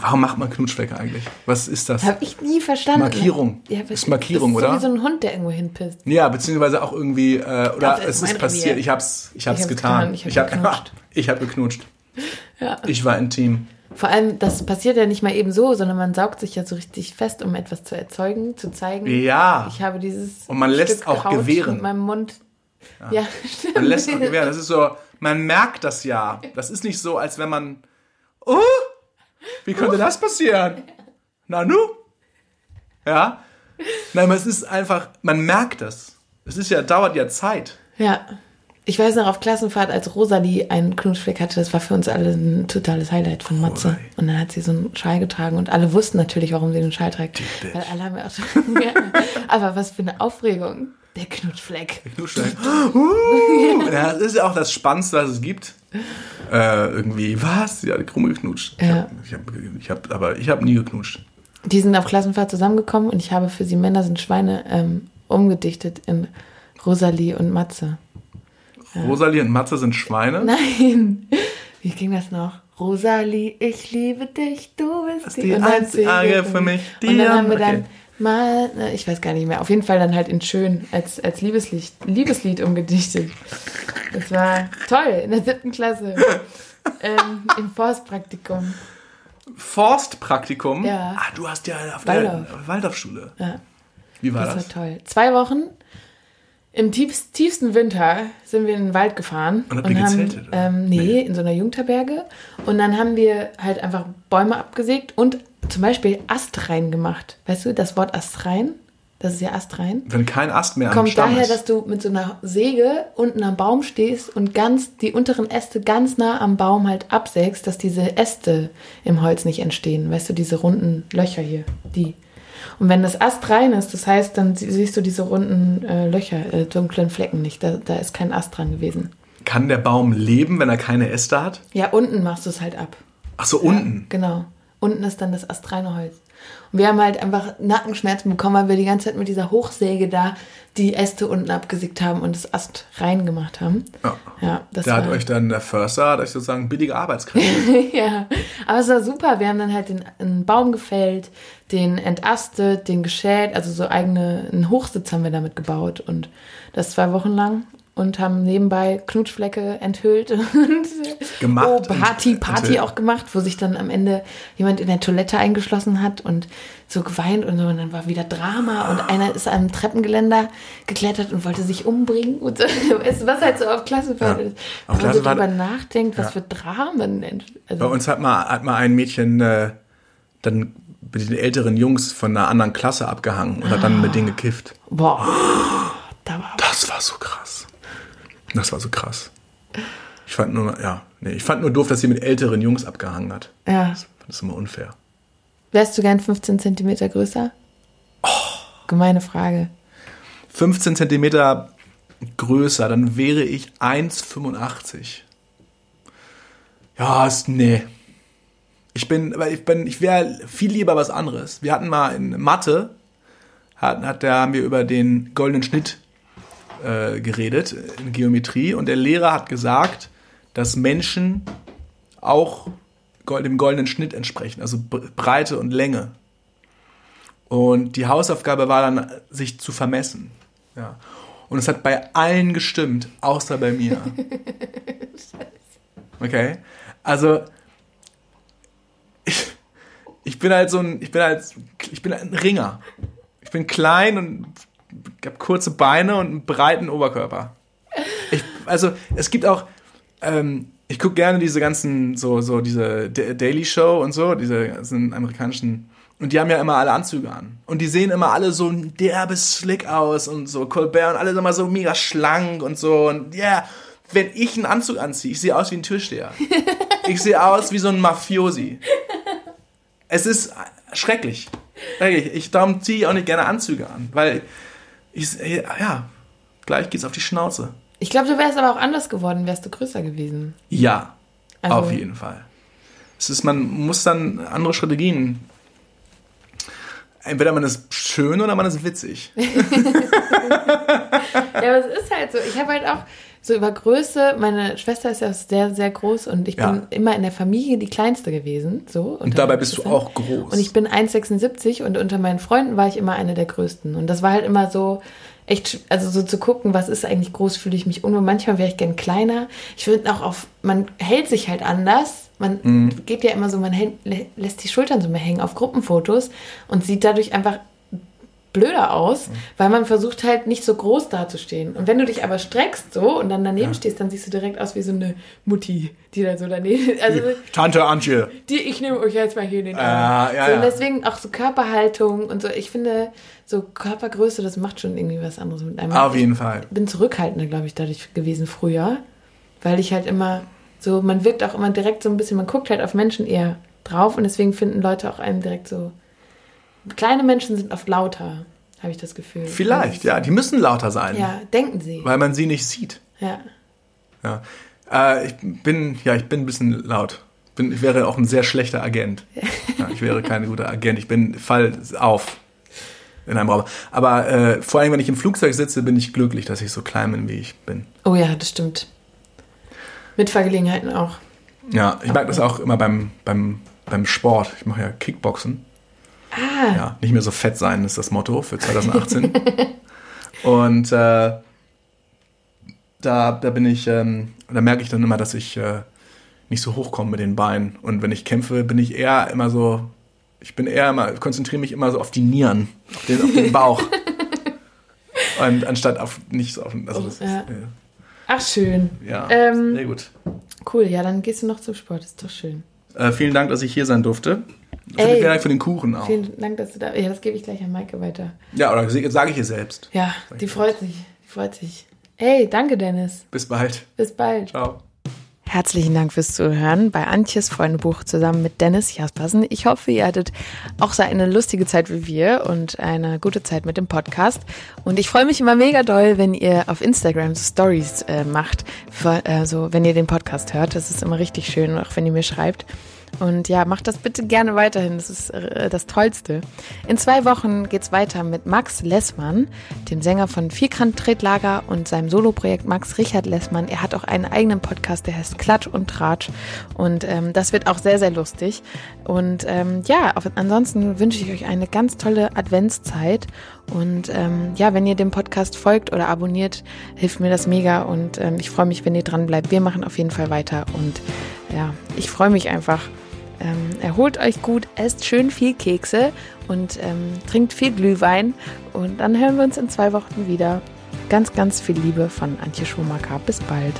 Warum macht man Knutschflecke eigentlich? Was ist das? Hab ich nie verstanden. Markierung. Ja, Ist Markierung, das ist oder? So wie so ein Hund, der irgendwo hinpisst. Ja, beziehungsweise auch irgendwie, äh, oder glaub, es ist passiert, Revier. ich hab's, ich hab's Ich hab's getan. getan, ich hab ich hab [LAUGHS] geknutscht. ich hab geknutscht. Ja. Ich war intim. Vor allem, das passiert ja nicht mal eben so, sondern man saugt sich ja so richtig fest, um etwas zu erzeugen, zu zeigen. Ja. Ich habe dieses Und man lässt Stück auch Haut gewähren. mit meinem Mund. Ja, stimmt. Man lässt auch gewähren. Das ist so, man merkt das ja. Das ist nicht so, als wenn man, oh, wie könnte das passieren? Na nu? Ja? Nein, aber es ist einfach, man merkt das. Es ist ja, dauert ja Zeit. Ja. Ich weiß noch, auf Klassenfahrt, als Rosalie einen Knutschfleck hatte, das war für uns alle ein totales Highlight von Matze. Rosalie. Und dann hat sie so einen Schal getragen und alle wussten natürlich, warum sie den Schal trägt. bitch. Weil alle haben ja auch ja. [LAUGHS] Aber was für eine Aufregung. Der Knutschfleck. Knutschfleck. [LAUGHS] Uh, ja, das ist ja auch das Spannendste, was es gibt. Äh, irgendwie, was? Ja, rumgeknutscht. Ich Ja. hab, ich hab, ich hab, aber ich habe nie geknutscht. Die sind auf Klassenfahrt zusammengekommen und ich habe für sie Männer sind Schweine ähm, umgedichtet in Rosalie und Matze. Rosalie und Matze sind Schweine. Nein. [LAUGHS] Wie ging das noch? Rosalie, ich liebe dich, du bist die, die einzige für mich, die und dann haben wir dann okay. Mal, ne, ich weiß gar nicht mehr, auf jeden Fall dann halt in schön als, als Liebeslied, Liebeslied umgedichtet. Das war toll, in der siebten Klasse. ähm, Im Forstpraktikum. Forstpraktikum. Ja. Ah, du hast ja auf Waldorf. der Waldorfschule. Ja. Wie war Das das? war toll. Zwei Wochen. Im tiefst, tiefsten Winter sind wir in den Wald gefahren. Und ihr haben, gezeltet, oder? Ähm, nee, in so einer Jugendherberge. Und dann haben wir halt einfach Bäume abgesägt und zum Beispiel Astrein gemacht. Weißt du, das Wort Astrein, das ist ja Astrein, Wenn kein Ast mehr am kommt Stamm daher, ist. dass du mit so einer Säge unten am Baum stehst und ganz die unteren Äste ganz nah am Baum halt absägst, dass diese Äste im Holz nicht entstehen. Weißt du, diese runden Löcher hier, die. Und wenn das Ast rein ist, das heißt, dann sie- siehst du diese runden äh, Löcher, äh, dunklen Flecken nicht. Da, da ist kein Ast dran gewesen. Kann der Baum leben, wenn er keine Äste hat? Ja, unten machst du es halt ab. Ach so, unten. Genau. Unten ist dann das astreine Holz. Und wir haben halt einfach Nackenschmerzen bekommen, weil wir die ganze Zeit mit dieser Hochsäge da die Äste unten abgesägt haben und das Ast rein gemacht haben. Ja. Ja, das Da hat euch dann der Förster, hat euch sozusagen billige Arbeitskräfte. [LAUGHS] ja, aber es war super. Wir haben dann halt den einen Baum gefällt, den entastet, den geschält, also so eigene, einen Hochsitz haben wir damit gebaut und das zwei Wochen lang und haben nebenbei Knutschflecke enthüllt [LAUGHS] und Gemacht oh, Party, Party enthüllt. auch gemacht, wo sich dann am Ende jemand in der Toilette eingeschlossen hat und so geweint und so und dann war wieder Drama und einer ist am Treppengeländer geklettert und wollte sich umbringen und so. [LAUGHS] Was halt so auf Klassenfahrt Ja. ist. Wenn man so drüber nachdenkt, was Ja. für Dramen. Also, Bei uns hat mal, hat mal ein Mädchen äh, dann mit den älteren Jungs von einer anderen Klasse abgehangen und hat dann mit denen gekifft. Boah, da war Das war so krass. Das war so krass. Ich fand nur, ja, nee, ich fand nur doof, dass sie mit älteren Jungs abgehangen hat. ja. Fand das immer unfair. Wärst du gern 15 Zentimeter größer? Gemeine Frage. 15 Zentimeter größer, dann wäre ich 1,85. Ja, ist, nee. Ich bin, aber ich bin, ich wäre viel lieber was anderes. Wir hatten mal in Mathe, hat, hat, da haben wir über den goldenen Schnitt äh, geredet in Geometrie und der Lehrer hat gesagt, dass Menschen auch dem goldenen Schnitt entsprechen, also Breite und Länge. Und die Hausaufgabe war dann, sich zu vermessen. Ja. Und es hat bei allen gestimmt, außer bei mir. [LAUGHS] Okay? Also, ich, ich bin halt so ein, ich bin halt, ich bin ein Ringer. Ich bin klein und habe kurze Beine und einen breiten Oberkörper. Ich, also, es gibt auch, ähm, ich gucke gerne diese ganzen, so, so diese Daily Show und so, diese ganzen amerikanischen und die haben ja immer alle Anzüge an. Und die sehen immer alle so derbe slick aus und so. Colbert und alle sind immer so mega schlank und so. Und ja, yeah, wenn ich einen Anzug anziehe, ich sehe aus wie ein Türsteher. [LAUGHS] Ich sehe aus wie so ein Mafiosi. Es ist schrecklich. Ich, darum ziehe ich auch nicht gerne Anzüge an, weil ich, ja, gleich geht's auf die Schnauze. Ich glaube, du wärst aber auch anders geworden, wärst du größer gewesen. Ja, also. auf jeden Fall. Es ist, man muss dann andere Strategien entweder man ist schön oder man ist witzig. [LAUGHS] ja, aber es ist halt so. Ich habe halt auch so über Größe, meine Schwester ist ja sehr, sehr groß und ich ja. bin immer in der Familie die Kleinste gewesen. So, und dabei bist du auch groß. Und ich bin 1,76 und unter meinen Freunden war ich immer eine der Größten. Und das war halt immer so, echt, also so zu gucken, was ist eigentlich groß, fühle ich mich unwohl. Manchmal wäre ich gern kleiner. Ich finde auch auf, man hält sich halt anders. Man mhm. geht ja immer so, man hält, lässt die Schultern so mehr hängen auf Gruppenfotos und sieht dadurch einfach blöder aus, mhm. weil man versucht halt nicht so groß dazustehen. Und wenn du dich aber streckst so und dann daneben ja. stehst, dann siehst du direkt aus wie so eine Mutti, die da so daneben. Also Tante Antje. Die, ich nehme euch jetzt mal hier in den Arm. Äh, ja, so, und deswegen auch so Körperhaltung und so. Ich finde, so Körpergröße, das macht schon irgendwie was anderes mit einem. Auf jeden Fall. Ich bin zurückhaltender, glaube ich, dadurch gewesen früher, weil ich halt immer so, man wirkt auch immer direkt so ein bisschen, man guckt halt auf Menschen eher drauf und deswegen finden Leute auch einem direkt so Kleine Menschen sind oft lauter, habe ich das Gefühl. Vielleicht, ja. Die müssen lauter sein. Ja, denken sie. Weil man sie nicht sieht. Ja. Ja. Äh, ich bin, ja, ich bin ein bisschen laut. Bin, ich wäre auch ein sehr schlechter Agent. [LAUGHS] Ja, ich wäre kein guter Agent. Ich bin fall auf in einem Raum. Aber äh, vor allem, wenn ich im Flugzeug sitze, bin ich glücklich, dass ich so klein bin, wie ich bin. Oh ja, das stimmt. Mit Vergelegenheiten auch. Ja, ich mag das auch immer beim, beim, beim Sport. Ich mache ja Kickboxen. Ah. Ja, nicht mehr so fett sein ist das Motto für 2018. [LAUGHS] und äh, da, da bin ich, ähm, da merke ich dann immer, dass ich äh, nicht so hochkomme mit den Beinen. Und wenn ich kämpfe, bin ich eher immer so, ich bin eher immer, konzentriere mich immer so auf die Nieren, auf den, auf den Bauch. [LAUGHS] und anstatt auf nicht so auf also das ja. Ist, äh, Ach, schön. Ja, ähm, sehr gut. Cool, ja, dann gehst du noch zum Sport, ist doch schön. Äh, vielen Dank, dass ich hier sein durfte. Ey, vielen Dank für den Kuchen auch. Vielen Dank, dass du da. Ja, das gebe ich gleich an Maike weiter. Ja, oder sage ich ihr selbst. Ja, die freut sich. Die freut sich. Ey, danke, Dennis. Bis bald. Bis bald. Ciao. Herzlichen Dank fürs Zuhören bei Antjes Freundebuch zusammen mit Dennis Jaspersen. Ich hoffe, ihr hattet auch so eine lustige Zeit wie wir und eine gute Zeit mit dem Podcast. Und ich freue mich immer mega doll, wenn ihr auf Instagram Stories äh, macht, für, äh, so, wenn ihr den Podcast hört. Das ist immer richtig schön, auch wenn ihr mir schreibt. Und ja, macht das bitte gerne weiterhin. Das ist äh, das Tollste. In zwei Wochen geht's weiter mit Max Lessmann, dem Sänger von Vierkant Tretlager und seinem Soloprojekt Max Richard Lessmann. Er hat auch einen eigenen Podcast, der heißt Klatsch und Tratsch. Und ähm, das wird auch sehr, sehr lustig. Und ähm, ja, auf, ansonsten wünsche ich euch eine ganz tolle Adventszeit. Und ähm, ja, wenn ihr dem Podcast folgt oder abonniert, hilft mir das mega. Und ähm, ich freue mich, wenn ihr dran bleibt. Wir machen auf jeden Fall weiter. Und ja, ich freue mich einfach. Ähm, erholt euch gut, esst schön viel Kekse und ähm, trinkt viel Glühwein. Und dann hören wir uns in zwei Wochen wieder. Ganz, ganz viel Liebe von Antje Schumacher. Bis bald.